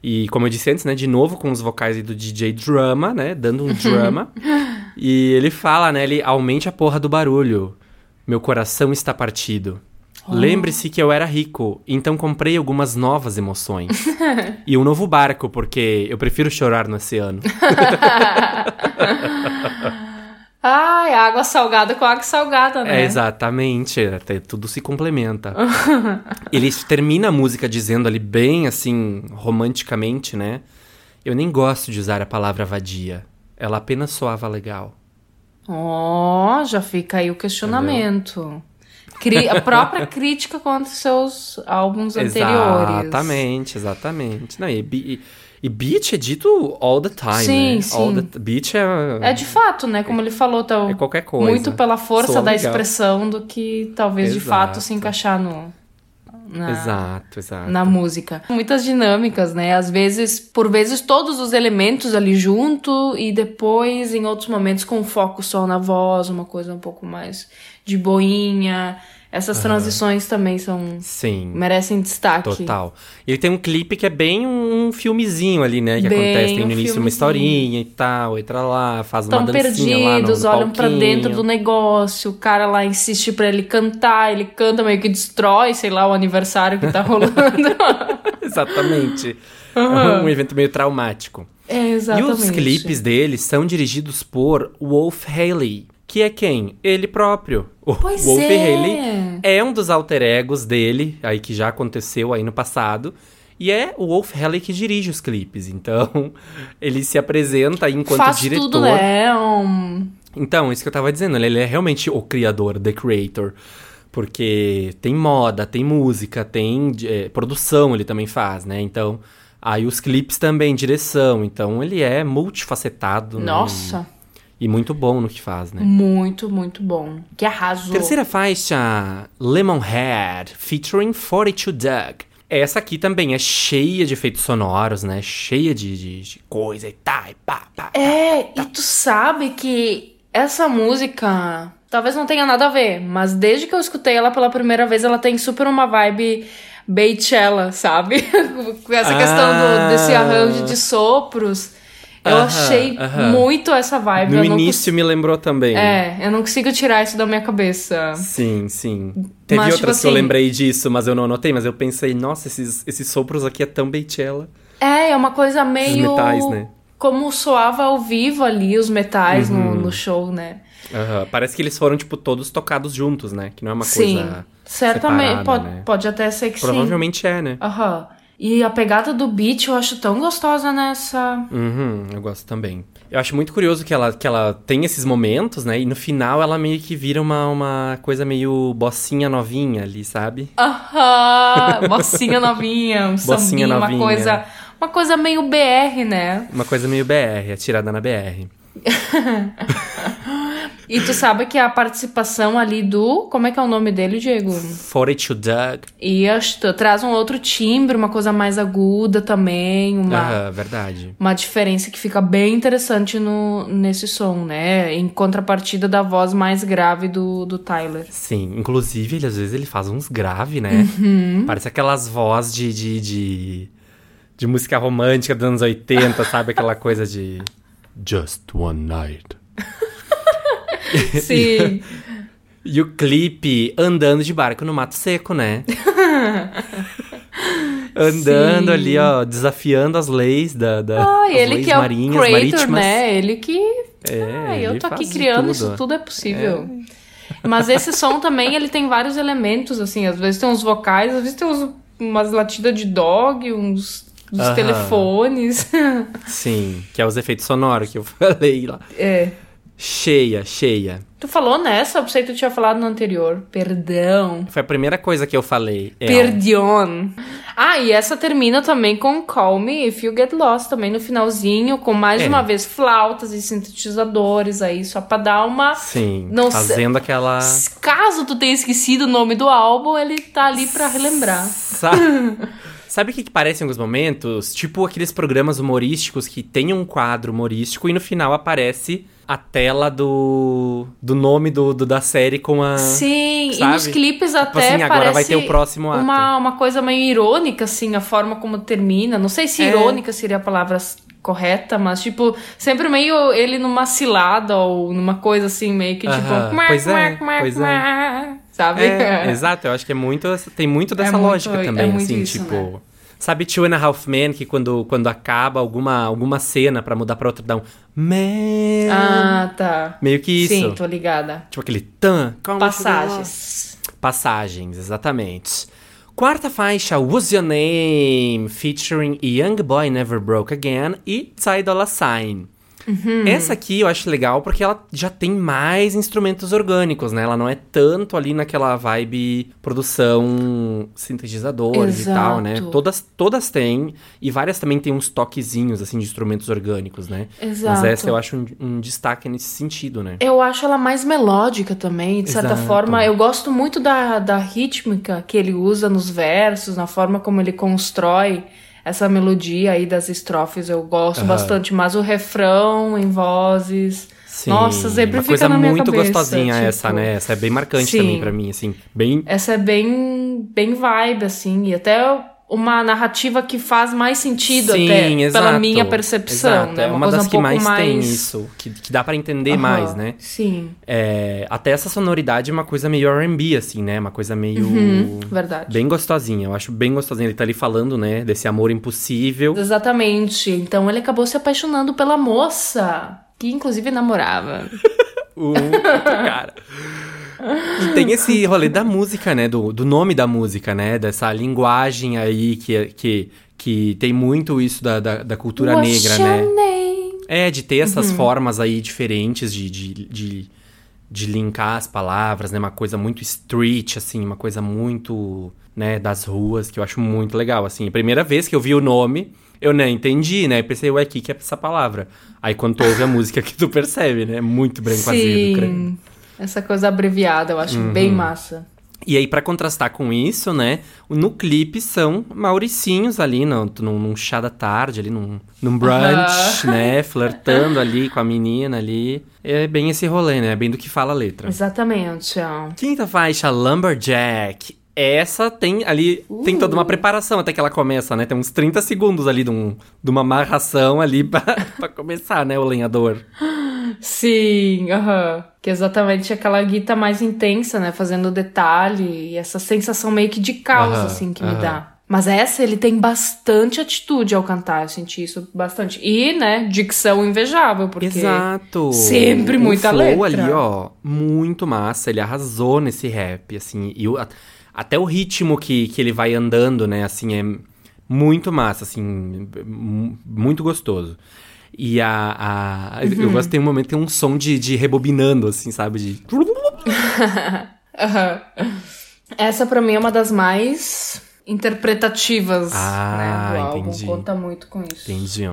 E como eu disse antes, né, de novo com os vocais aí do DJ Drama, né, dando um drama. e ele fala, né, ele aumente a porra do barulho. Meu coração está partido. Lembre-se que eu era rico, então comprei algumas novas emoções. e um novo barco, porque eu prefiro chorar no oceano. Ai, água salgada com água salgada, né? É, exatamente. Até tudo se complementa. Ele termina a música dizendo ali bem assim, romanticamente, né? Eu nem gosto de usar a palavra vadia. Ela apenas soava legal. Ó, já fica aí o questionamento. Cri- a própria crítica contra os seus álbuns anteriores. Exatamente, exatamente. Não, e, e, e beat é dito all the time, Sim, né? sim. The, beat é... É de fato, né? Como ele falou, tá É qualquer coisa. muito pela força Soa da legal. expressão do que talvez de Exato. fato se encaixar no, na, Exato, exato. na música. Muitas dinâmicas, né? Às vezes, por vezes, todos os elementos ali junto e depois, em outros momentos, com foco só na voz, uma coisa um pouco mais de boinha. Essas transições também são Sim. merecem destaque. Total. E tem um clipe que é bem um filmezinho ali, né? Que Bem acontece, tem no um início uma historinha e tal, entra lá, faz uma Estão dancinha lá no, perdidos, no olham pra palquinho. dentro do negócio, o cara lá insiste pra ele cantar, ele canta meio que destrói, sei lá, o aniversário que tá rolando. Exatamente. É um evento meio traumático. é, exatamente. E os clipes dele são dirigidos por Wolf Haley, que é quem? Ele próprio. O Pois Wolf é. Haley é um dos alter egos dele, aí que já aconteceu aí no passado. E é o Wolf Haley que dirige os clipes. Então, ele se apresenta aí enquanto Faz diretor. tudo, né? Um... Então, isso que eu tava dizendo, ele é realmente o criador, the creator. Porque tem moda, tem música, tem eh, produção, ele também faz, né? Então, aí os clipes também, direção. Então, ele é multifacetado. né? E muito bom no que faz, né? muito, muito bom. Que arrasou. Terceira faixa, Lemonhead, featuring 42 Doug. Essa aqui também é cheia de efeitos sonoros, né? Cheia de, de, de coisa e tá, e pá, pá. É, e tu sabe que essa música talvez não tenha nada a ver, mas desde que eu escutei ela pela primeira vez, ela tem super uma vibe Beychella, sabe? Com essa questão do- Ah. desse arranjo de sopros. Eu Aham, achei aham. muito essa vibe. No eu início me lembrou também. cons- É, eu não consigo tirar isso da minha cabeça. Sim, sim. Teve Mas, outras tipo que eu assim- lembrei disso, mas eu não anotei. Mas eu pensei, nossa, esses, esses sopros aqui é tão Beychella. É, é uma coisa meio. metais, né? Como soava ao vivo ali os metais Uhum. no, no show, né? Aham. Parece que eles foram, tipo, todos tocados juntos, né? Que não é uma sim. coisa. Certamente. separada, Pode, né? pode até ser que sim. Provavelmente é, né? Aham. E a pegada do beat eu acho tão gostosa nessa. Uhum, eu gosto também. Eu acho muito curioso que ela, que ela tem esses momentos, né? E no final ela meio que vira uma, uma coisa meio bocinha novinha ali, sabe? Aham! Mocinha novinha, um Bocinha sambinha, uma novinha. coisa. Uma coisa meio BR, né? Uma coisa meio BR, atirada na BR. E tu sabe que a participação ali do. Como é que é o nome dele, Diego? 42 Doug. Isto traz um outro timbre, uma coisa mais aguda também, uma, Aham, verdade. uma diferença que fica bem interessante no, nesse som, né? Em contrapartida da voz mais grave do, do Tyler. Sim, inclusive, ele às vezes ele faz uns grave, né? Uhum. Parece aquelas vozes de, de, de, de música romântica dos anos 80, sabe? Aquela coisa de. Just one night. Sim. E o clipe andando de barco no mato seco, né? andando Sim. ali, ó, desafiando as leis da, da Ah, ele que é o creator, marítimas. né? Ele que. É, ah, eu ele tô aqui criando tudo. isso tudo é possível. Mas esse som também, ele tem vários elementos, assim. Às vezes tem uns vocais, às vezes tem uns, umas latidas de dog, uns, Aham. telefones. Sim, que é os efeitos sonoros que eu falei lá. é. Cheia, cheia. Tu falou nessa? Eu pensei que tu tinha falado no anterior. Perdão. Foi a primeira coisa que eu falei. É, Perdion. Ah, e essa termina também com Call Me If You Get Lost, também no finalzinho, com mais É. uma vez flautas e sintetizadores aí, só pra dar uma. Sim, Não fazendo aquela... Caso tu tenha esquecido o nome do álbum, ele tá ali pra relembrar. Sabe, sabe o que, que parece em alguns momentos? Tipo aqueles programas humorísticos que tem um quadro humorístico e no final aparece a tela do, do nome do, do- da série com a... Sim, e sabe? nos clipes Tipo até assim, agora vai ter o próximo ato. Uma, uma coisa meio irônica, assim, a forma como termina. Não sei se É. irônica seria a palavra correta, mas, tipo, sempre meio ele numa cilada ou numa coisa assim, meio que tipo... Aham, "Mua, pois é, pois é. mua", Sabe? É, exato, eu acho que é muito. Tem muito dessa muito- lógica é também, muito assim, isso, tipo. né? Sabe Two and a Half Men, que quando, quando acaba alguma, alguma cena pra mudar pra outra, dá um. Man. Ah, tá. Meio que isso. Sim, tô ligada. Tipo aquele tan. Passagens. Passagens, exatamente. Quarta faixa, What's Your Name? Featuring Young Boy Never Broke Again e Ty Dolla Sign. Uhum. Essa aqui eu acho legal porque ela já tem mais instrumentos orgânicos, né? Ela não é tanto ali naquela vibe produção sintetizadores e tal, né? Exato. Todas, todas têm, e várias também têm uns toquezinhos, assim, de instrumentos orgânicos, né? Mas Exato. essa eu acho um, um destaque nesse sentido, né? Eu acho ela mais melódica também, de certa Exato. forma. Eu gosto muito da, da rítmica que ele usa nos versos, na forma como ele constrói essa melodia aí das estrofes. Eu gosto Aham. bastante, mas o refrão em vozes. Sim, Nossa, sempre uma fica coisa na minha muito cabeça, gostosinha tipo, essa, né? Essa é bem marcante sim. também pra mim, assim. Bem. Essa é bem, bem vibe, assim, e até uma narrativa que faz mais sentido Sim, até, exato. pela minha percepção, Exato, né? É uma, das um que pouco mais, tem isso, que, que dá pra entender Aham, mais, né? Sim, É, até essa sonoridade é uma coisa meio R&B, assim, né? Uma coisa meio... Uhum, verdade. Bem gostosinha, eu acho bem gostosinha. Ele tá ali falando, né? Desse amor impossível. Exatamente. Então ele acabou se apaixonando pela moça, que inclusive namorava. O cara. E tem esse rolê da música, né? Do, do nome da música, né? Dessa linguagem aí que, que, que tem muito isso da, da, da cultura What's negra, né? name? É, de ter essas formas aí diferentes de, de, de, de linkar as palavras, né? Uma coisa muito street, assim, uma coisa muito, né, das ruas, que eu acho muito legal, assim. A primeira vez que eu vi o nome, eu nem entendi, né? Pensei, ué, o que, que é essa palavra? Aí quando tu ouve a música que tu percebe, né? Muito branco azedo, credo. Essa coisa abreviada, eu acho Uhum. bem massa. E aí, pra contrastar com isso, né? No clipe são mauricinhos ali, no, num, num chá da tarde, ali num, num brunch, né? Flertando ali com a menina ali. É bem esse rolê, né? É bem do que fala a letra. Exatamente. ó. Quinta faixa, Lumberjack. Essa tem ali, tem toda uma preparação até que ela começa, né? Tem uns 30 segundos ali de, um, de uma amarração ali pra, pra começar, né? O lenhador. Sim, aham. Que é exatamente aquela guita mais intensa, né? Fazendo detalhe e essa sensação meio que de caos, assim, que me dá. Mas essa, ele tem bastante atitude ao cantar, eu senti isso bastante. E, né, dicção invejável, porque... Exato. sempre o muita flow letra. ali, ó, muito massa. Ele arrasou nesse rap, assim. E o- até o ritmo que, que ele vai andando, né, assim, é muito massa, assim, mu- muito gostoso. E a. a- Uhum. Eu gosto tem um momento que tem um som de, de rebobinando, assim, sabe? De. Aham. Essa, pra mim, é uma das mais interpretativas, Ah, né, do álbum. entendi. Conta muito com isso. Entendi.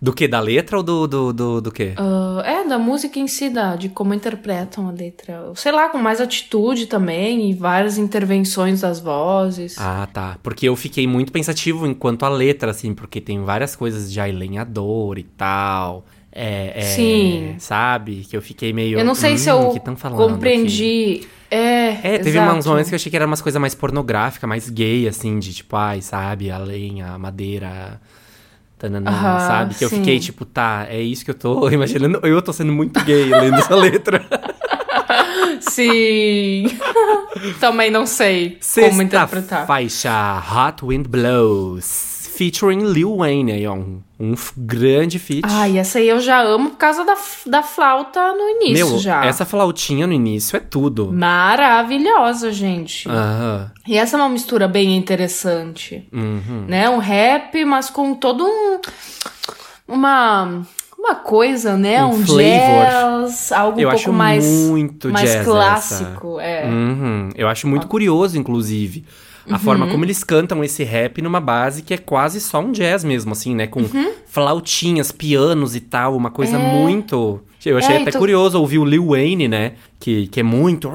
Do que? Da letra ou do, do, do, do quê? Ah, é, da música em si, da, de como interpretam a letra. Sei lá, com mais atitude também e várias intervenções das vozes. Ah, tá. Porque eu fiquei muito pensativo enquanto a letra, assim, porque tem várias coisas de lenhador e tal. É, é, Sim. Sabe? Que eu fiquei meio. eu não sei hum, se eu tão falando aqui? compreendi. É, É, teve exato. uns momentos que eu achei que era umas coisas mais pornográficas, mais gay, assim, de tipo, ai, sabe, a lenha, a madeira. Tananã, Aham, sabe? Que eu sim. fiquei tipo, tá, é isso que eu tô imaginando. Eu tô sendo muito gay lendo essa letra. Sim. Também não sei como Sexta interpretar. faixa Hot Wind Blows, featuring Lil Wayne, aí, ó, um, um grande feat. Ai, essa aí eu já amo por causa da, da flauta no início Meu, já. essa flautinha no início é tudo. Maravilhosa, gente. Aham. E essa é uma mistura bem interessante. Uhum. Né? Um rap, mas com todo um. Uma. Uma coisa, né? Um Um, flavor. jazz, algo Eu um acho pouco mais. muito mais clássico. É. Uhum. Eu acho muito curioso, inclusive, a Uhum. forma como eles cantam esse rap numa base que é quase só um jazz mesmo, assim, né? Com Uhum. flautinhas, pianos e tal, uma coisa muito. Eu achei É, até então- curioso ouvir o Lil Wayne, né? Que, que é muito.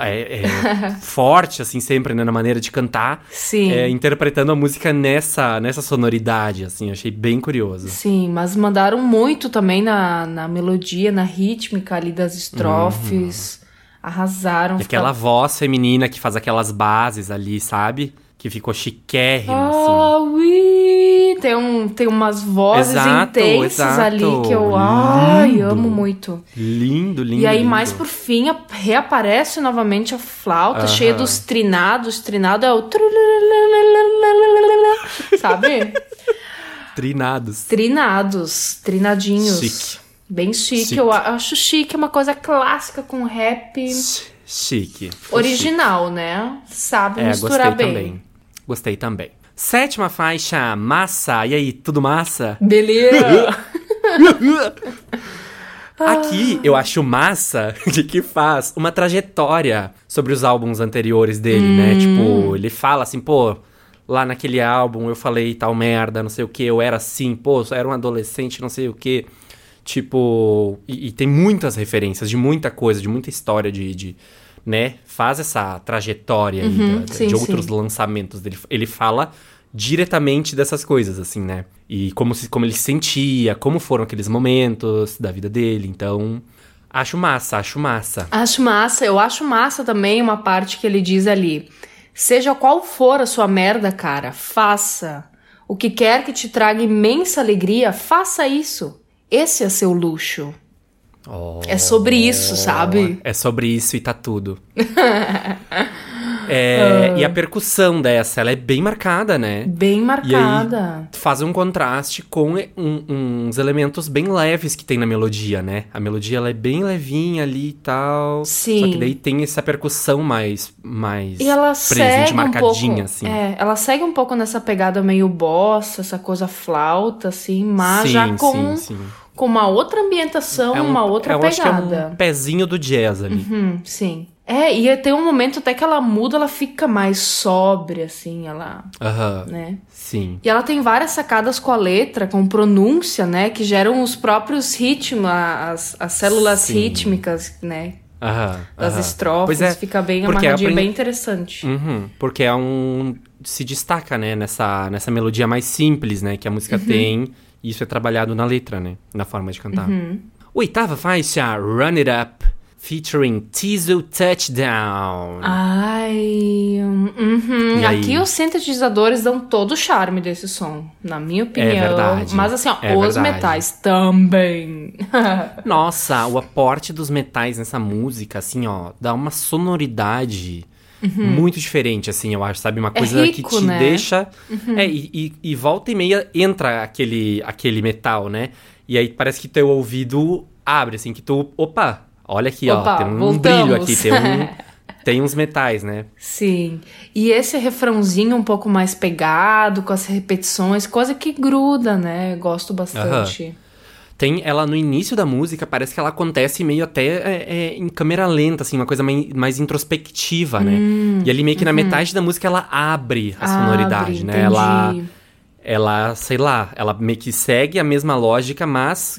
É, é forte, assim, sempre, né? Na maneira de cantar. Sim. É, interpretando a música nessa, nessa sonoridade, assim, achei bem curioso. Sim, mas mandaram muito também na, na melodia, na rítmica ali das estrofes. Arrasaram. E aquela voz feminina que faz aquelas bases ali, sabe? Que ficou chiquérrima, assim. Ah, ui! Tem, um, tem umas vozes Exato, intensas exato. ali que eu ai, amo muito. Lindo, lindo. E aí, lindo. mais por fim, reaparece novamente a flauta, Aham. cheia dos trinados. Trinado é o. Sabe? Trinados. Trinados, trinadinhos. Chique. Bem chique. Chique. Eu acho chique, é uma coisa clássica com rap Ch- Chique. Original, né? Sabe chique. É, misturar gostei bem. também. Gostei também. Sétima faixa, massa. E aí, tudo massa? Beleza! Aqui eu acho massa de que faz uma trajetória sobre os álbuns anteriores dele, Hum. né? Tipo, ele fala assim, pô, lá naquele álbum eu falei tal merda, não sei o que, eu era assim, pô, eu era um adolescente, não sei o que. Tipo, e, e tem muitas referências de muita coisa, de muita história de. de né? Faz essa trajetória Uhum, da- sim, de outros sim. lançamentos dele. Ele fala diretamente dessas coisas, assim, né? E como, se, como ele se sentia, como foram aqueles momentos da vida dele. Então, acho massa, acho massa. Acho massa. Eu acho massa também uma parte que ele diz ali. Seja qual for a sua merda, cara, faça. O que quer que te traga imensa alegria, faça isso. Esse é seu luxo. É sobre isso, sabe? É sobre isso e tá tudo. É, E a percussão dessa, ela é bem marcada, né? Bem marcada. Faz um contraste com um- uns elementos bem leves que tem na melodia, né? A melodia ela é bem levinha ali e tal. Sim. Só que daí tem essa percussão mais, mais E ela presente, segue um marcadinha, pouco, assim. é, ela segue um pouco nessa pegada meio bossa, essa coisa flauta, assim, mas sim, já com, sim, sim. com uma outra ambientação, É um- uma outra eu acho que é pegada. um pezinho do jazz ali. Hum, sim. É, e tem um momento até que ela muda, ela fica mais sóbria, assim, ela, Aham. né? Sim. E ela tem várias sacadas com a letra, com pronúncia, né? Que geram os próprios ritmos, as, as células Sim. rítmicas, né? Aham. Das aham. estrofes. É, Fica bem amarradinho, aprende- bem interessante. Uhum, porque é um. Se destaca, né, nessa, nessa melodia mais simples, né, que a música Uhum. tem. E isso é trabalhado na letra, né? Na forma de cantar. Uhum. Oitava faixa, Run It Up, featuring Tizu Touchdown. Ai. uhum. E aí? Aqui os sintetizadores dão todo o charme desse som, na minha opinião. verdade. Mas assim, ó, É os verdade. metais também. Nossa, o aporte dos metais nessa música, assim, ó, dá uma sonoridade muito diferente, assim, eu acho, sabe? Uma coisa Uhum. É rico, que te né? deixa. É, e, e- e volta e meia entra aquele, aquele metal, né? E aí parece que teu ouvido abre, assim, que tu. Opa! Olha aqui, Opa, ó, tem um voltamos. brilho aqui, tem, um, tem uns metais, né? Sim. E esse refrãozinho um pouco mais pegado, com as repetições, coisa que gruda, né? Gosto bastante. Tem ela no início da música, parece que ela acontece meio até é, é, em câmera lenta, assim, uma coisa mais, mais introspectiva, né? e ali meio que na metade da música ela abre a Hum, uhum. Abre, sonoridade, né? entendi. Ela, ela, sei lá, ela meio que segue a mesma lógica, mas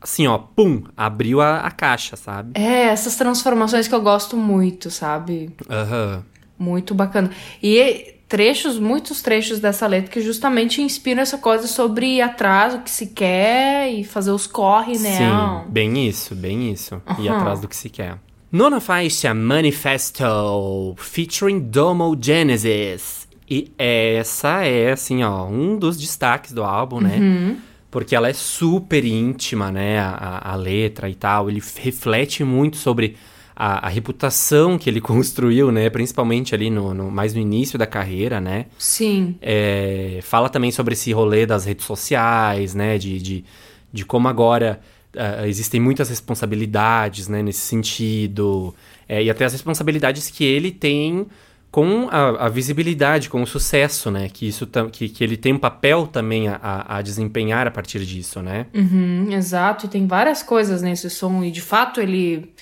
assim, ó, pum, abriu a, a caixa, sabe? É, essas transformações que eu gosto muito, sabe? Aham. Muito bacana. E trechos, muitos trechos dessa letra que justamente inspiram essa coisa sobre ir atrás, o que se quer e fazer os corre, né? Sim, bem isso, bem isso. E Aham. atrás do que se quer. Nona faixa, Manifesto, featuring Domo Genesis. E essa é, assim, ó, um dos destaques do álbum, né? Uhum. Porque ela é super íntima, né? A, a- letra e tal. Ele reflete muito sobre a, a reputação que ele construiu, né? Principalmente ali no, no- mais no início da carreira, né? Sim. É, fala também sobre esse rolê das redes sociais, né? De, de, de como agora ah, existem muitas responsabilidades, né? Nesse sentido. É, e até as responsabilidades que ele tem com a, a visibilidade, com o sucesso, né? Que, isso, que, que ele tem um papel também a, a, a desempenhar a partir disso, né? Uhum, exato. E tem várias coisas nesse som. E de fato ele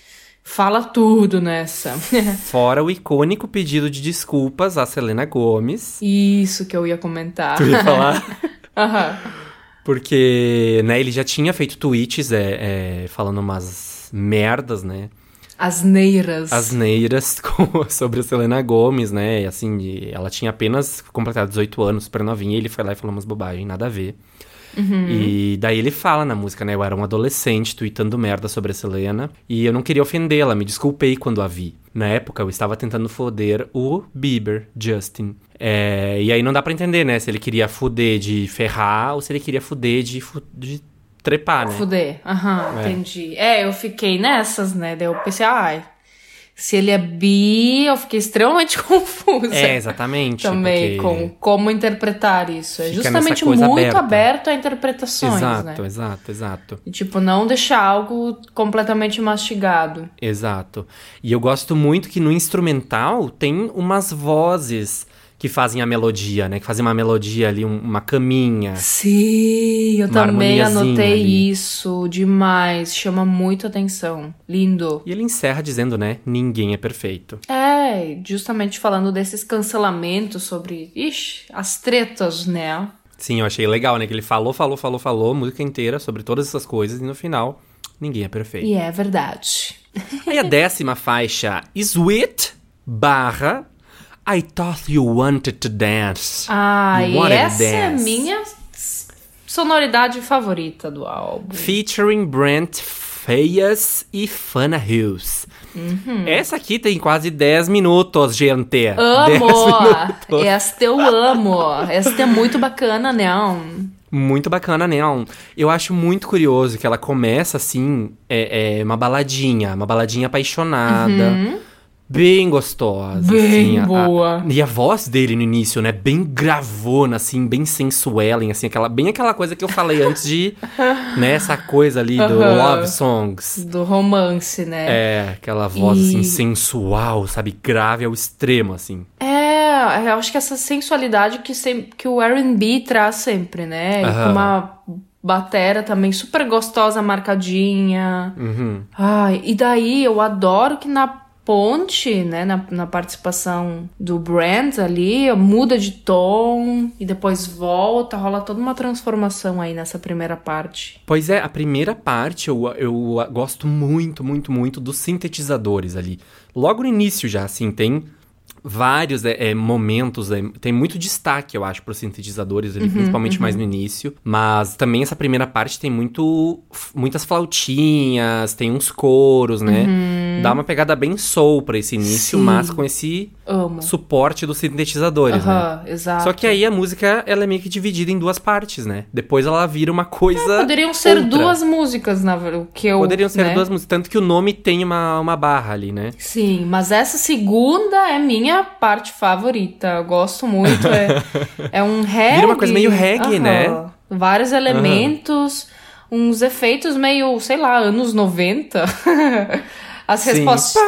fala tudo nessa. Fora o icônico pedido de desculpas a Selena Gomes. Isso que eu ia comentar. Tu ia falar? Aham. Porque, né, ele já tinha feito tweets é, é, falando umas merdas, né? Asneiras. asneiras com- sobre a Selena Gomes, né? E assim, ela tinha apenas completado 18 anos, super novinha, e ele foi lá e falou umas bobagens, nada a ver. E daí ele fala na música, né? Eu era um adolescente tweetando merda sobre a Selena e eu não queria ofendê-la, me desculpei quando a vi. Na época eu estava tentando foder o Bieber, Justin. É, e aí não dá pra entender, né? Se ele queria fuder de ferrar ou se ele queria fuder de, de trepar, né? Fuder. Aham, É. entendi. É, eu fiquei nessas, né? Daí eu pensei, ai. Se ele é bi, eu fiquei extremamente confusa. É, exatamente. Também com como interpretar isso. É justamente muito aberta. aberto a interpretações, Exato, né? exato, exato. E, Tipo, não deixar algo completamente mastigado. Exato. E eu gosto muito que no instrumental tem umas vozes que fazem a melodia, né? Que fazem uma melodia ali, um- uma caminha. Sim, eu também anotei ali. isso demais. Chama muito atenção. Lindo. E ele encerra dizendo, né? Ninguém é perfeito. É, justamente falando desses cancelamentos sobre, ixi, as tretas, né? Sim, eu achei legal, né? Que ele falou, falou, falou, falou, música inteira sobre todas essas coisas e no final, ninguém é perfeito. E é verdade. Aí a décima faixa, Sweet barra I thought you wanted to dance. Ah, You e essa é a dance. minha sonoridade favorita do álbum. Featuring Brent Fayas e Fana Hills. Uhum. Essa aqui tem quase 10 minutos, gente. 10 Amo! minutos. Esta eu amo. Esta é muito bacana, não? Muito bacana, né? Eu acho muito curioso que ela começa assim, é, é uma baladinha, uma baladinha apaixonada. Bem gostosa. Uhum. Bem assim, a- a- boa. e a voz dele no início, né? Bem gravona, assim, bem sensuellen, assim, aquela, bem aquela coisa que eu falei antes de, né? Essa coisa ali do Aham. Love Songs. Do romance, né? É, aquela voz, E- assim, sensual, sabe? Grave ao extremo, assim. É, eu acho que essa sensualidade que, sem- que o R&B traz sempre, né? Com uma batera também super gostosa, marcadinha. Uhum. Ai, e daí eu adoro que na ponte, né, na, na participação do Brand ali, muda de tom e depois volta, rola toda uma transformação aí nessa primeira parte. Pois é, a primeira parte eu, eu gosto muito, muito, muito dos sintetizadores ali. Logo no início já, assim, tem vários é, é, momentos, é, tem muito destaque, eu acho, para os sintetizadores ali, principalmente mais no início. Mas também essa primeira parte tem muito, muitas flautinhas, tem uns coros, né? dá uma pegada bem soul pra esse início, Sim. mas com esse Amo. suporte dos sintetizadores, né? Exato. Só que aí a música, ela é meio que dividida em duas partes, né? Depois ela vira uma coisa Poderiam ser outra. duas músicas, na que eu. Poderiam ser né? duas músicas, tanto que o nome tem uma, uma barra ali, né? Sim, mas essa segunda é minha parte favorita. Eu gosto muito. É, é um reggae. Vira uma coisa meio reggae, Aham. né? Vários elementos, uns efeitos meio, sei lá, anos 90. As respostas.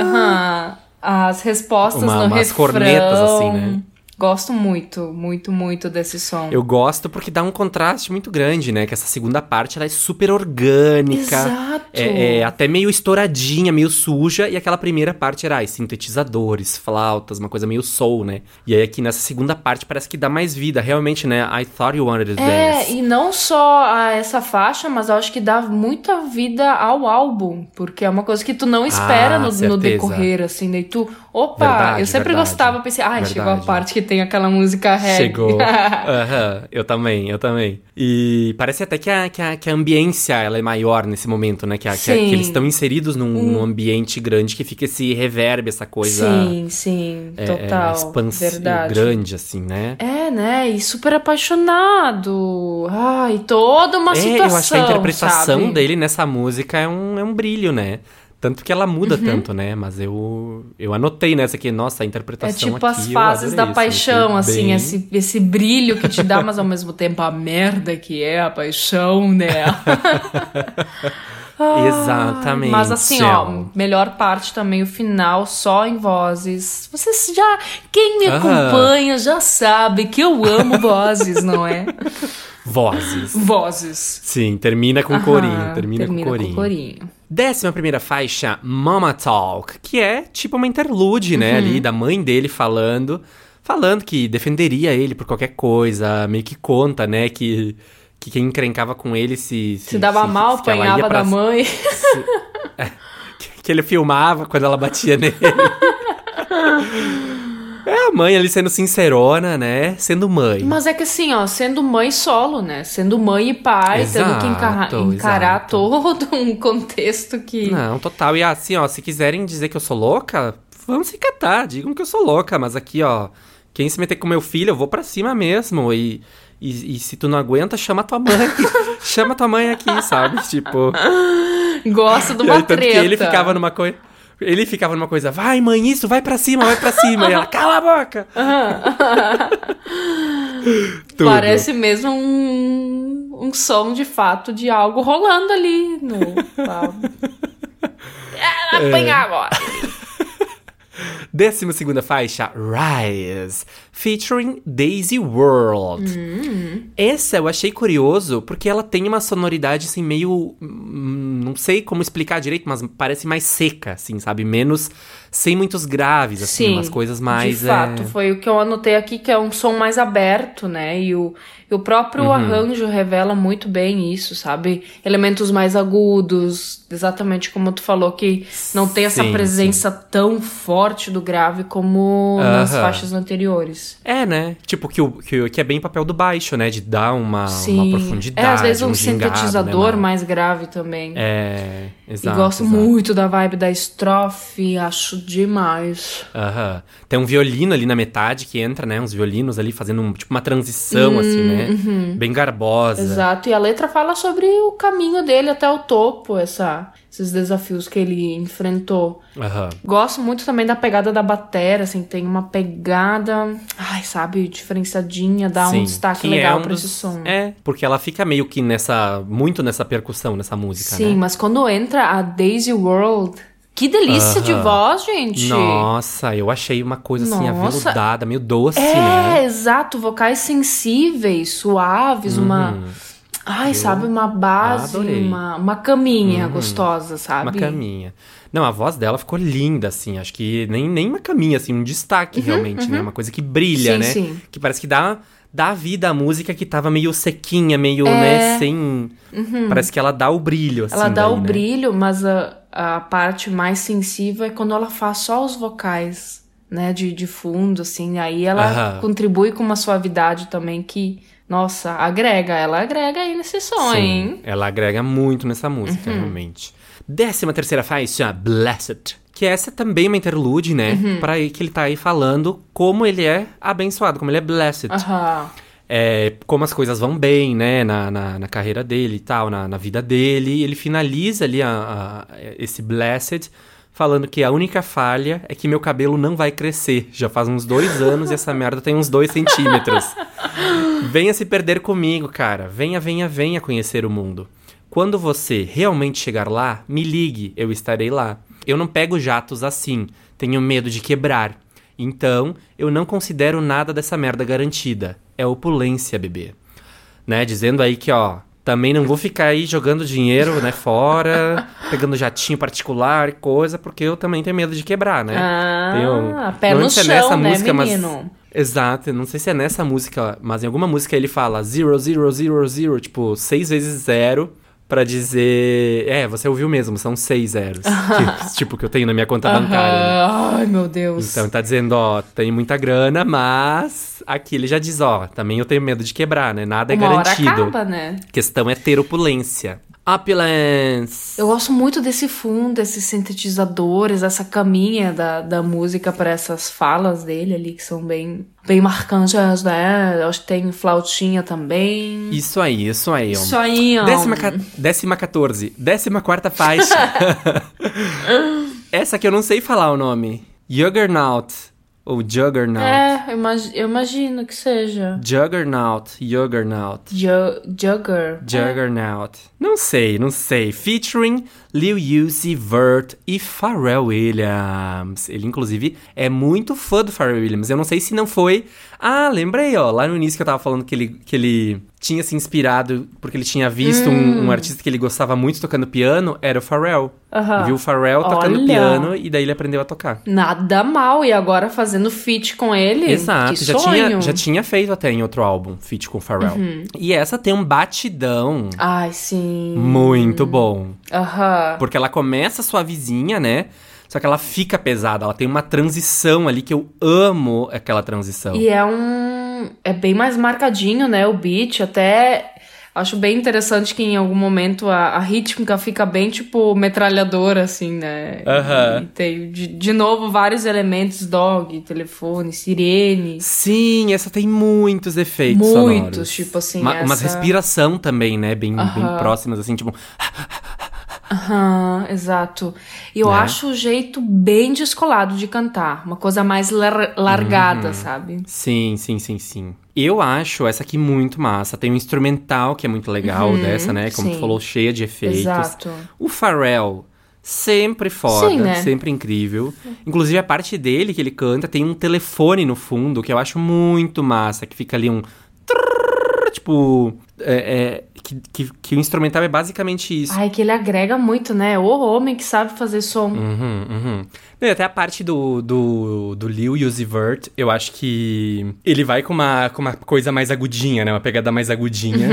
Aham. As respostas Uma- no umas refrão. cornetas, assim, né? Gosto muito, muito, muito desse som. Eu gosto porque dá um contraste muito grande, né? Que essa segunda parte ela é super orgânica. Exato. É, é até meio estouradinha, meio suja. E aquela primeira parte era ai, sintetizadores, flautas, uma coisa meio soul, né? E aí aqui nessa segunda parte parece que dá mais vida. Realmente, né? I thought you wanted to É, dance. e não só a essa faixa, mas eu acho que dá muita vida ao álbum, porque é uma coisa que tu não espera Ah, no, no decorrer, assim, daí tu, opa, Verdade, eu sempre verdade. gostava, pensei, ai, chegou a parte que tem aquela música reggae. Chegou. Aham, eu também, eu também. E parece até que a, que, a, que a ambiência ela é maior nesse momento, né? Que, a- que, a- que. Hum. eles estão inseridos num, num ambiente grande que fica esse reverb, essa coisa. sim, sim, é, total, é, expansiva, grande, assim, né? É, né? E super apaixonado. Ai, toda uma é, situação. eu acho que a interpretação sabe? dele nessa música é um, é um brilho, né? Tanto que ela muda Uhum. tanto, né? Mas eu, eu anotei nessa aqui, nossa, a É interpretação tipo aqui, as fases da adorei, paixão, assim, bem- esse, esse brilho que te dá, mas ao mesmo tempo a merda que é a paixão, né? Ai, Exatamente. Mas assim, ó, melhor parte também, o final, só em vozes. Vocês já. Quem me Aham. acompanha já sabe que eu amo vozes, não é? Vozes. Vozes. Sim, termina com Aham, corinho, termina, com corinho. com corinho. Décima primeira faixa, Mama Talk, que é tipo uma interlude, né, ali, da mãe dele falando, falando que defenderia ele por qualquer coisa, meio que conta, né, que, que quem encrencava com ele se... Se dava mal, que ela ia apanhava pra- da mãe. Que ele filmava quando ela batia nele. É a mãe ali sendo sincerona, né, sendo mãe. Mas é que assim, ó, sendo mãe solo, né? Sendo mãe e pai, tendo que Exato, encarar exato. todo um contexto que. Não, total. E assim, ó, se quiserem dizer que eu sou louca, vamos se catar, digam que eu sou louca, mas aqui, ó, quem se meter com meu filho, eu vou pra cima mesmo. E, e, e se tu não aguenta, chama tua mãe. chama tua mãe aqui, sabe? Tipo. Gosta de E uma aí, tanto treta. que ele ficava numa coisa. Ele ficava numa coisa, vai, mãe, isso, vai pra cima, vai pra cima. e ela, cala a boca! Parece mesmo um, um som de fato de algo rolando ali no. Ela apanha agora. Décima segunda faixa, Rise, featuring Daisy World. Essa eu achei curioso porque ela tem uma sonoridade assim meio, hum, não sei como explicar direito, mas parece mais seca, assim, sabe? Menos sem muitos graves, assim, Sim, umas coisas mais de fato, é, foi o que eu anotei aqui, que é um som mais aberto, né? E o, e o próprio Uhum. arranjo revela muito bem isso, sabe? Elementos mais agudos, exatamente como tu falou, que não tem essa Sim, presença tão forte do grave como nas Aham. faixas anteriores. É, né? Tipo, que, o, que, que é bem papel do baixo, né? De dar uma, Sim. uma profundidade. é, às vezes um, gingado, sintetizador né? mais grave também. É, e exato. gosto exato. muito da vibe da estrofe, acho demais. Aham. Tem um violino ali na metade que entra, né? Uns violinos ali fazendo um, tipo uma transição, assim, né? Bem garbosa. Hum, uhum. Exato, e a letra fala sobre o caminho dele até o topo, essa, esses desafios que ele enfrentou. Aham. Gosto muito também da pegada da batera, assim, tem uma pegada, ai, sabe, diferenciadinha, dá um Sim, destaque que legal é um pra dos- esse som. É, porque ela fica meio que nessa. Muito nessa percussão, nessa música, Sim, né? mas quando entra a Daisy World, que delícia de Aham. voz, gente! Nossa, eu achei uma coisa assim, Nossa. aveludada, meio doce, É, né? exato, vocais sensíveis, suaves, uma. Ai, sabe, uma base, Uhum. adorei. Uhum. uma, uma caminha gostosa, sabe? Uma caminha. Não, a voz dela ficou linda, assim. Acho que nem, nem uma caminha, assim, um destaque realmente, né? Uma coisa que brilha, Uhum, Sim, né? sim. Que parece que dá, dá vida à música que tava meio sequinha, meio, É. né, sem. Parece que ela dá o brilho, assim. Ela dá daí, o né? brilho, mas a, a parte mais sensível é quando ela faz só os vocais, né, de, de fundo, assim. Aí ela contribui com uma suavidade também que, nossa, agrega. Ela agrega aí nesse som, Sim, hein? ela agrega muito nessa música, Uhum. realmente. Décima terceira faixa, Blessed. Que essa também é uma interlude, né? Pra aí que ele tá aí falando como ele é abençoado, como ele é blessed. Aham. É, como as coisas vão bem, né, na, na, na carreira dele e tal, na, na vida dele. Ele finaliza ali a- a- esse Blessed falando que a única falha é que meu cabelo não vai crescer. Já faz uns dois anos e essa merda tem uns dois centímetros. Venha se perder comigo, cara. Venha, venha, venha conhecer o mundo. Quando você realmente chegar lá, me ligue, eu estarei lá. Eu não pego jatos assim, tenho medo de quebrar. Então, eu não considero nada dessa merda garantida. É opulência, bebê. Né? Dizendo aí que, ó, também não vou ficar aí jogando dinheiro, né, fora, pegando jatinho particular e coisa, porque eu também tenho medo de quebrar, né? Ah, pé não no sei se é chão, né, mas- menino? Exato, eu não sei se é nessa música, mas em alguma música ele fala zero, zero, zero, zero, tipo, seis vezes zero, pra dizer. É, você ouviu mesmo, são seis zeros. que- tipo, que eu tenho na minha conta bancária. né? Ai, meu Deus. Então tá dizendo, ó, tem muita grana, mas aqui ele já diz, ó, também eu tenho medo de quebrar, né? Nada é Uma hora garantido. acaba, né? A questão é ter opulência. Opulence. Eu gosto muito desse fundo, esses sintetizadores, essa caminha da, da música para essas falas dele ali, que são bem, bem marcantes, né? Eu acho que tem flautinha também. Isso aí, isso aí. Isso aí, ó. Décima, décima 14. Décima quarta faixa. Essa que eu não sei falar o nome. Juggernaut. Ou Juggernaut. É, eu imag- eu imagino que seja. Juggernaut. Juggernaut. Ju- Jugger. Juggernaut. Não sei, não sei. Featuring Lil Uzi Vert e Pharrell Williams. Ele, inclusive, é muito fã do Pharrell Williams. Eu não sei se não foi... Ah, lembrei, ó. Lá no início que eu tava falando que ele, que ele tinha se inspirado porque ele tinha visto um, um artista que ele gostava muito tocando piano. Era o Pharrell. Aham. Viu o Pharrell tocando Olha. piano e daí ele aprendeu a tocar. Nada mal, e agora fazendo feat com ele. Exato, que já sonho. tinha, já tinha feito até em outro álbum, feat com o Pharrell. Uhum. E essa tem um batidão Ai, sim. muito bom. Aham. Porque ela começa suavezinha, né? Só que ela fica pesada, ela tem uma transição ali que eu amo aquela transição. E é um. É bem mais marcadinho, né? O beat. Até acho bem interessante que em algum momento a, a rítmica fica bem tipo metralhadora, assim, né? Aham. E tem de, de novo vários elementos: dog, telefone, sirene. Sim, essa tem muitos efeitos Muitos, sonoros. tipo assim, Uma, Umas essa- respiração também, né? Bem, bem Aham. próximas, assim, tipo... Aham, exato. E eu Né? acho o jeito bem descolado de cantar. Uma coisa mais lar- largada, Uhum. sabe? Sim, sim, sim, sim. Eu acho essa aqui muito massa. Tem um instrumental que é muito legal dessa, né? Como tu Uhum, sim. falou, cheia de efeitos. Exato. O Pharrell, sempre foda, Sim, né? sempre incrível. Inclusive, a parte dele que ele canta tem um telefone no fundo que eu acho muito massa, que fica ali um. Tipo. É, é, que, que, que o instrumental é basicamente isso. Ai, que ele agrega muito, né? O homem que sabe fazer som. Uhum, uhum. E até a parte do, do, do Lil Uzi Vert, eu acho que ele vai com uma, com uma coisa mais agudinha, né? Uma pegada mais agudinha.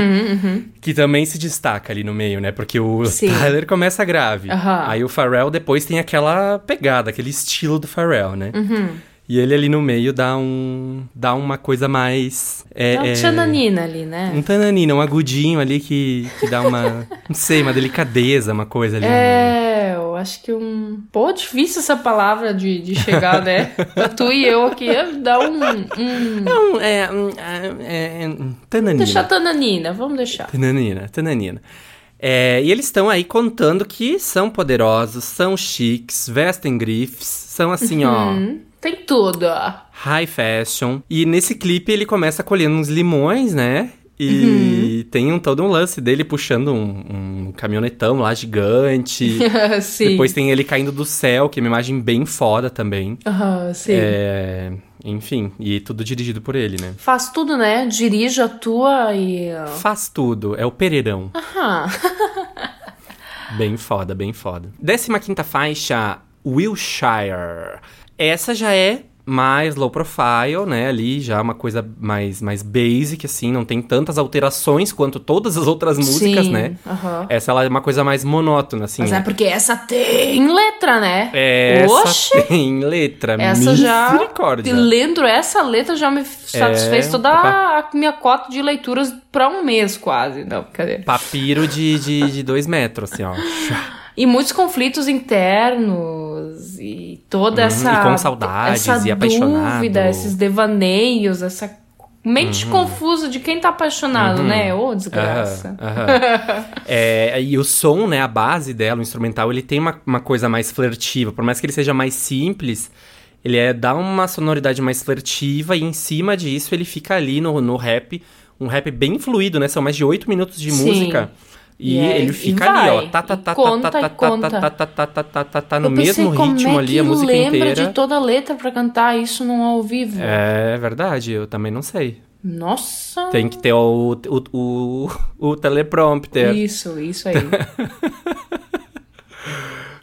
Que também se destaca ali no meio, né? Porque o Uhum, Sim. Tyler começa grave. Aí o Pharrell depois tem aquela pegada, aquele estilo do Pharrell, né? Uhum. E ele ali no meio dá um. dá uma coisa mais. É, É um é, tchananina ali, né? um tananina, um agudinho ali que, que dá uma. não sei, uma delicadeza, uma coisa ali. É, eu acho que um. Pô, difícil essa palavra de, de chegar, né? Pra tu e eu aqui dá um. um... Não, é. um, é, é um tananina. Deixar tananina, vamos deixar. Tananina, tananina. É, e eles estão aí contando que são poderosos, são chiques, vestem grifes, são assim, ó, Hum, tem tudo. high fashion. E nesse clipe ele começa colhendo uns limões, né? E Uhum. tem um, todo um lance dele puxando um, um caminhonetão lá gigante. sim. Depois tem ele caindo do céu, que é uma imagem bem foda também. Aham, sim. É, enfim, e tudo dirigido por ele, né? Faz tudo, né? Dirige, atua e. Faz tudo, é o Pereirão. Aham. Bem foda, bem foda. 15 faixa, Wilshire. Essa já é mais low profile, né? Ali já uma coisa mais, mais basic, assim, não tem tantas alterações quanto todas as outras músicas, Sim, né? Essa ela é uma coisa mais monótona, assim. Mas é porque essa tem letra, né? Essa Oxe! tem letra, Essa já. misericórdia. Lendo essa letra já me satisfez É, toda a minha cota de leituras pra um mês, quase. Não, cadê? Papiro de, de, de dois metros, assim, ó. E muitos conflitos internos e toda essa. Uhum, e com saudades essa e apaixonado. dúvida, esses devaneios, essa mente Uhum. confusa de quem tá apaixonado, né? Ô, desgraça. Aham, aham. É, e o som, né, a base dela, o instrumental, ele tem uma, uma coisa mais flertiva. Por mais que ele seja mais simples, ele é, dá uma sonoridade mais flertiva e em cima disso ele fica ali no, no rap, um rap bem fluido, né? São mais de oito minutos de Sim. música. E ele fica ali, ó, tá tá tá tá, tá tá tá tá tá tá tá tá tá tá no mesmo ritmo é ali a música lembra inteira. lembra de toda a letra para cantar isso num ao vivo? É verdade, eu também não sei. Nossa! Tem que ter o, o, o, o teleprompter. Isso, isso aí.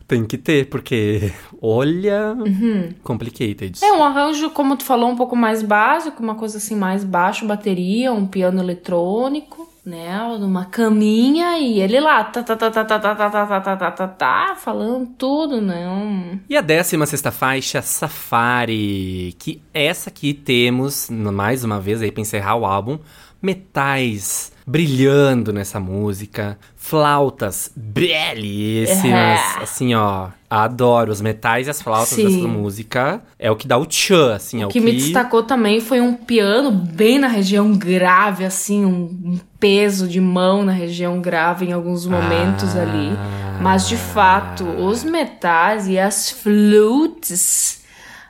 Tem que ter, porque olha. Uhum. Complicated. É um arranjo, como tu falou, um pouco mais básico, uma coisa assim mais baixo, bateria, um piano eletrônico né? Numa caminha e ele lá, tá, tá, tá, tá, tá, tá, tá, tá, tá, tá, tá, tá, tá, falando tudo, né? Um- E a 16 sexta faixa, Safari, que essa aqui temos, mais uma vez aí pra encerrar o álbum, metais brilhando nessa música, flautas belíssimas, É. assim ó, adoro os metais e as flautas Sim. dessa música, é o que dá o tchan, assim, é O o que me destacou também foi um piano bem na região grave, assim, um, um peso de mão na região grave em alguns momentos Ah. ali. Mas de fato, os metais e as flutes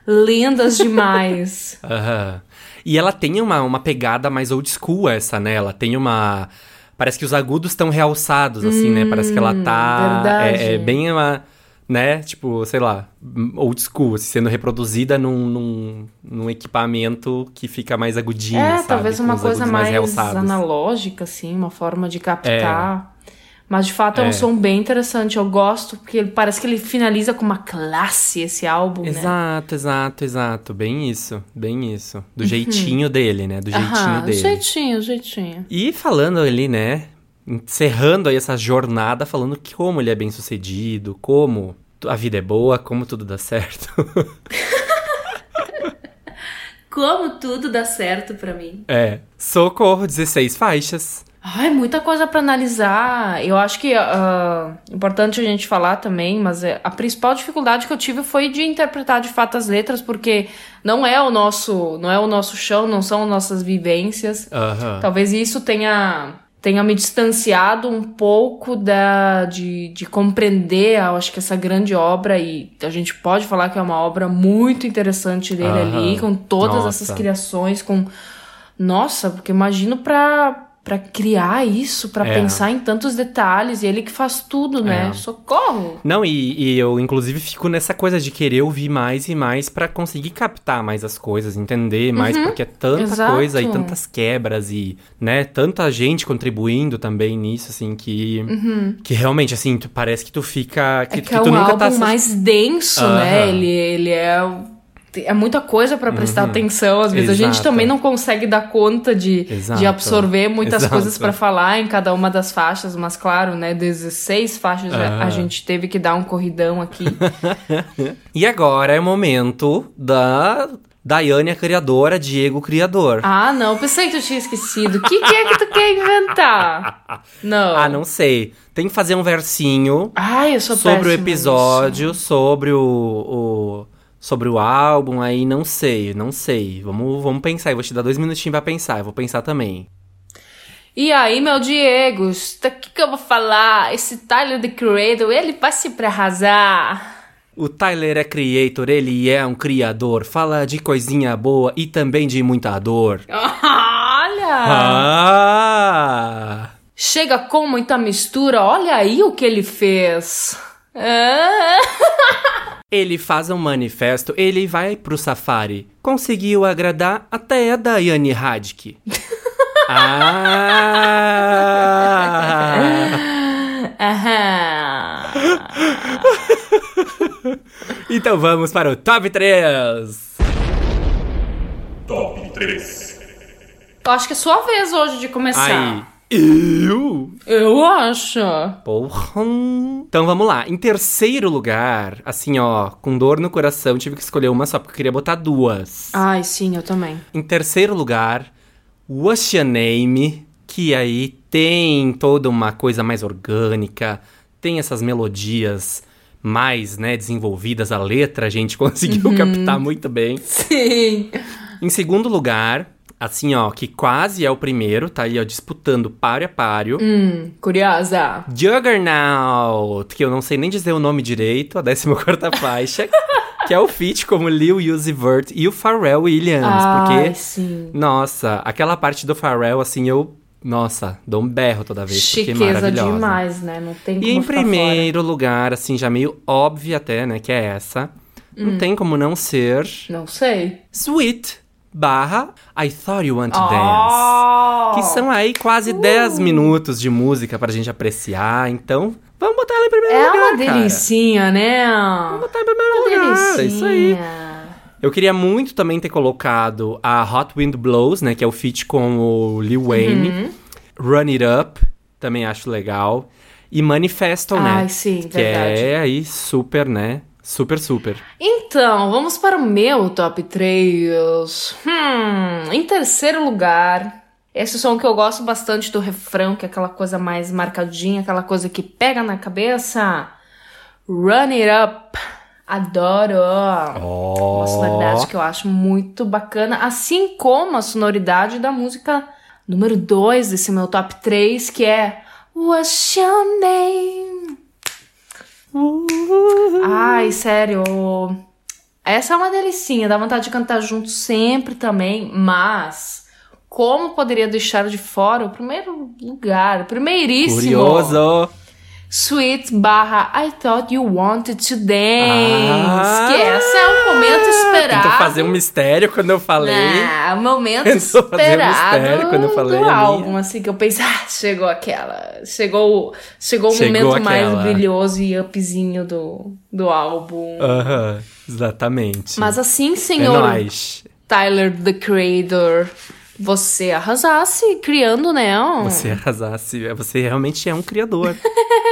lindas demais. Aham. E ela tem uma, uma pegada mais old school, essa, né? Ela tem uma. Parece que os agudos estão realçados, assim, né? Parece que ela tá. Hum, verdade. É, é bem uma. Né? Tipo, sei lá, old school, assim, sendo reproduzida num, num, num equipamento que fica mais agudinho. é, sabe? talvez uma coisa mais, realçados. analógica, assim, uma forma de captar. Mas de fato é um É. som bem interessante. Eu gosto, porque parece que ele finaliza com uma classe esse álbum, né? Exato, exato, exato. Bem isso, bem isso. Do jeitinho dele, né? Do jeitinho Uhum. Aham, dele. jeitinho, jeitinho. E falando ali, né? Encerrando aí essa jornada, falando que como ele é bem sucedido, como a vida é boa, como tudo dá certo. Como tudo dá certo pra mim. é. Socorro, 16 faixas. Ai, muita coisa pra analisar. Eu acho que ah, importante a gente falar também, mas é, a principal dificuldade que eu tive foi de interpretar de fato as letras, porque não é o nosso, não é o nosso chão, não são nossas vivências. Talvez isso tenha tenha me distanciado um pouco da de, de compreender, eu acho que essa grande obra e a gente pode falar que é uma obra muito interessante dele ali, com todas Nossa. essas criações, com nossa, porque imagino pra para criar isso, pra É. pensar em tantos detalhes, e ele que faz tudo, né? É. Socorro. Não, e, e eu inclusive fico nessa coisa de querer ouvir mais e mais pra conseguir captar mais as coisas, entender mais, porque é tanta Uhum. Exato. coisa e tantas quebras e, né, tanta gente contribuindo também nisso, assim, que, que realmente, assim, tu, parece que tu fica, que, Uhum. é que, que é tu um nunca álbum tá... mais denso, Aham. né? Ele, ele é. É muita coisa pra prestar atenção. Às vezes a gente Uhum. Exato. também não consegue dar conta de, Exato. de absorver muitas Exato. coisas pra falar em cada uma das faixas, mas claro, né? 16 faixas a- a Aham. gente teve que dar um corridão aqui. E agora é o momento da Daiane, a criadora, Diego, criador. ah, não, pensei que tu tinha esquecido. O que, que é que tu quer inventar? Não. Ah, não sei. Tem que fazer um versinho Ai, eu sou sobre o episódio, sobre o, o- sobre o álbum, aí não sei, não sei. Vamos, vamos pensar, eu vou te dar dois minutinhos pra pensar, eu vou pensar também. E aí, meu Diego, o que, que eu vou falar? Esse Tyler, the Creator, ele vai se pra arrasar. O Tyler é creator, ele é um criador, fala de coisinha boa e também de muita dor. Olha! Ah! Chega com muita mistura, olha aí o que ele fez. Ah. Ele faz um manifesto, ele vai pro safari. Conseguiu agradar até a Daiane Hadke. ah! Então vamos para o top 3. Top 3. Eu acho que é sua vez hoje de começar. Aí. Eu? Eu acho. Porra. Então vamos lá. Em terceiro lugar, assim ó, com dor no coração, tive que escolher uma só porque eu queria botar duas. Ai, sim, eu também. Em terceiro lugar, What's Your Name, que aí tem toda uma coisa mais orgânica, tem essas melodias mais, né, desenvolvidas, a letra a gente conseguiu captar muito bem. Sim. Em segundo lugar, assim, ó, que quase é o primeiro, tá aí, ó, disputando páreo a páreo. Hum, curiosa. Juggernaut, que eu não sei nem dizer o nome direito, a 14 faixa, que é o feat como Lil Uzi Vert e o Pharrell Williams, Ai, porque, sim. nossa, aquela parte do Pharrell, assim, eu, nossa, dou um berro toda vez, porque é Chiqueza maravilhosa. demais, né? Não tem como E em ficar fora. primeiro lugar, assim, já meio óbvio até, né, que é essa, Hum. não tem como não ser Não sei. Sweet barra I Thought You Want to Oh! Dance. Que são aí quase 10 minutos de música pra gente apreciar. Então, vamos botar ela em primeiro É lugar, uma cara. delicinha, né? Vamos botar em primeiro lugar. É isso aí. Eu queria muito também ter colocado a Hot Wind Blows, né? Que é o feat com o Lil Wayne. Uhum. Run It Up, também acho legal. E Manifesto, né? Ai, sim, que verdade. é aí super, né? Super, super. Então, vamos para o meu top 3. Hum, em terceiro lugar, esse som que eu gosto bastante do refrão, que é aquela coisa mais marcadinha, aquela coisa que pega na cabeça. Run It Up. Adoro. Ó. Uma sonoridade que eu acho muito bacana, assim como a sonoridade da música número 2 desse meu top 3, que é What's Your Name? Ai, sério. Essa é uma delicinha, dá vontade de cantar junto sempre também, mas como poderia deixar de fora o primeiro lugar, primeiríssimo. Curioso. Sweet barra I thought you wanted to dance. Ah! que essa é um momento esperado. Tentou fazer um mistério quando eu falei. Ah, momento Tentou fazer um esperado quando eu falei do álbum, assim, que eu pensei, ah, chegou aquela, chegou, chegou o Chegou momento mais aquela. brilhoso e upzinho do, do álbum. Aham, exatamente. Mas assim, é senhor nóis. Tyler, the Creator, você arrasasse criando, né, Você arrasasse. Você realmente é um criador.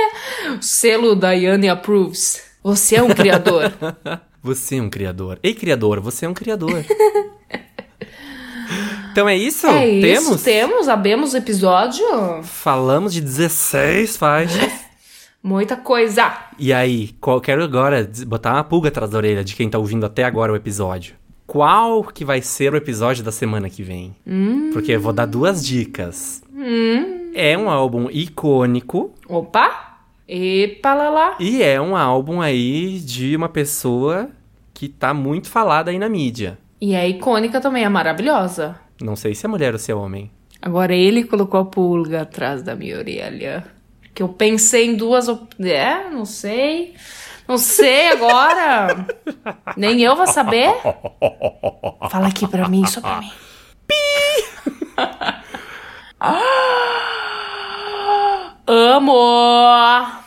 selo Diane Approves. Você é um criador. você é um criador. Ei, criador, você é um criador. então é isso? é isso, Temos? temos, abemos o episódio. Falamos de 16 faixas. Muita coisa. e aí, quero agora botar uma pulga atrás da orelha de quem tá ouvindo até agora o episódio. Qual que vai ser o episódio da semana que vem? Porque eu vou dar duas dicas. É um álbum icônico Opa! Epa, lá, lá. e é um álbum aí de uma pessoa que tá muito falada aí na mídia. E é icônica também, é maravilhosa. Não sei se é mulher ou se é homem. Agora ele colocou a pulga atrás da minha orelha. Que eu pensei em duas. Op... É, não sei. Não sei agora. Nem eu vou saber. Fala aqui pra mim, só pra mim. Amo!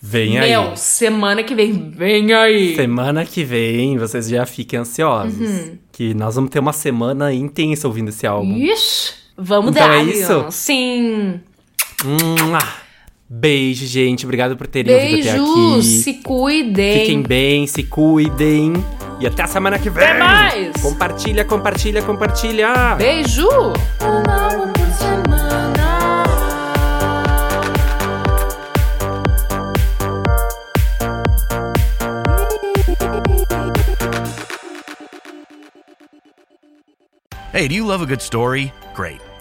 Vem aí. Meu, semana que vem, vem aí. Semana que vem, vocês já fiquem ansiosos. Uhum. Que nós vamos ter uma semana intensa ouvindo esse álbum. Ixi, vamos Então dar. é isso? Sim. Mua. Beijo, gente. Obrigado por terem ouvido até Beijos, aqui. se cuidem. Fiquem bem, se cuidem. E até a semana que vem. Até mais. Compartilha, compartilha, compartilha. Beijo! Um álbum por semana. Hey, do you love a good story? Great.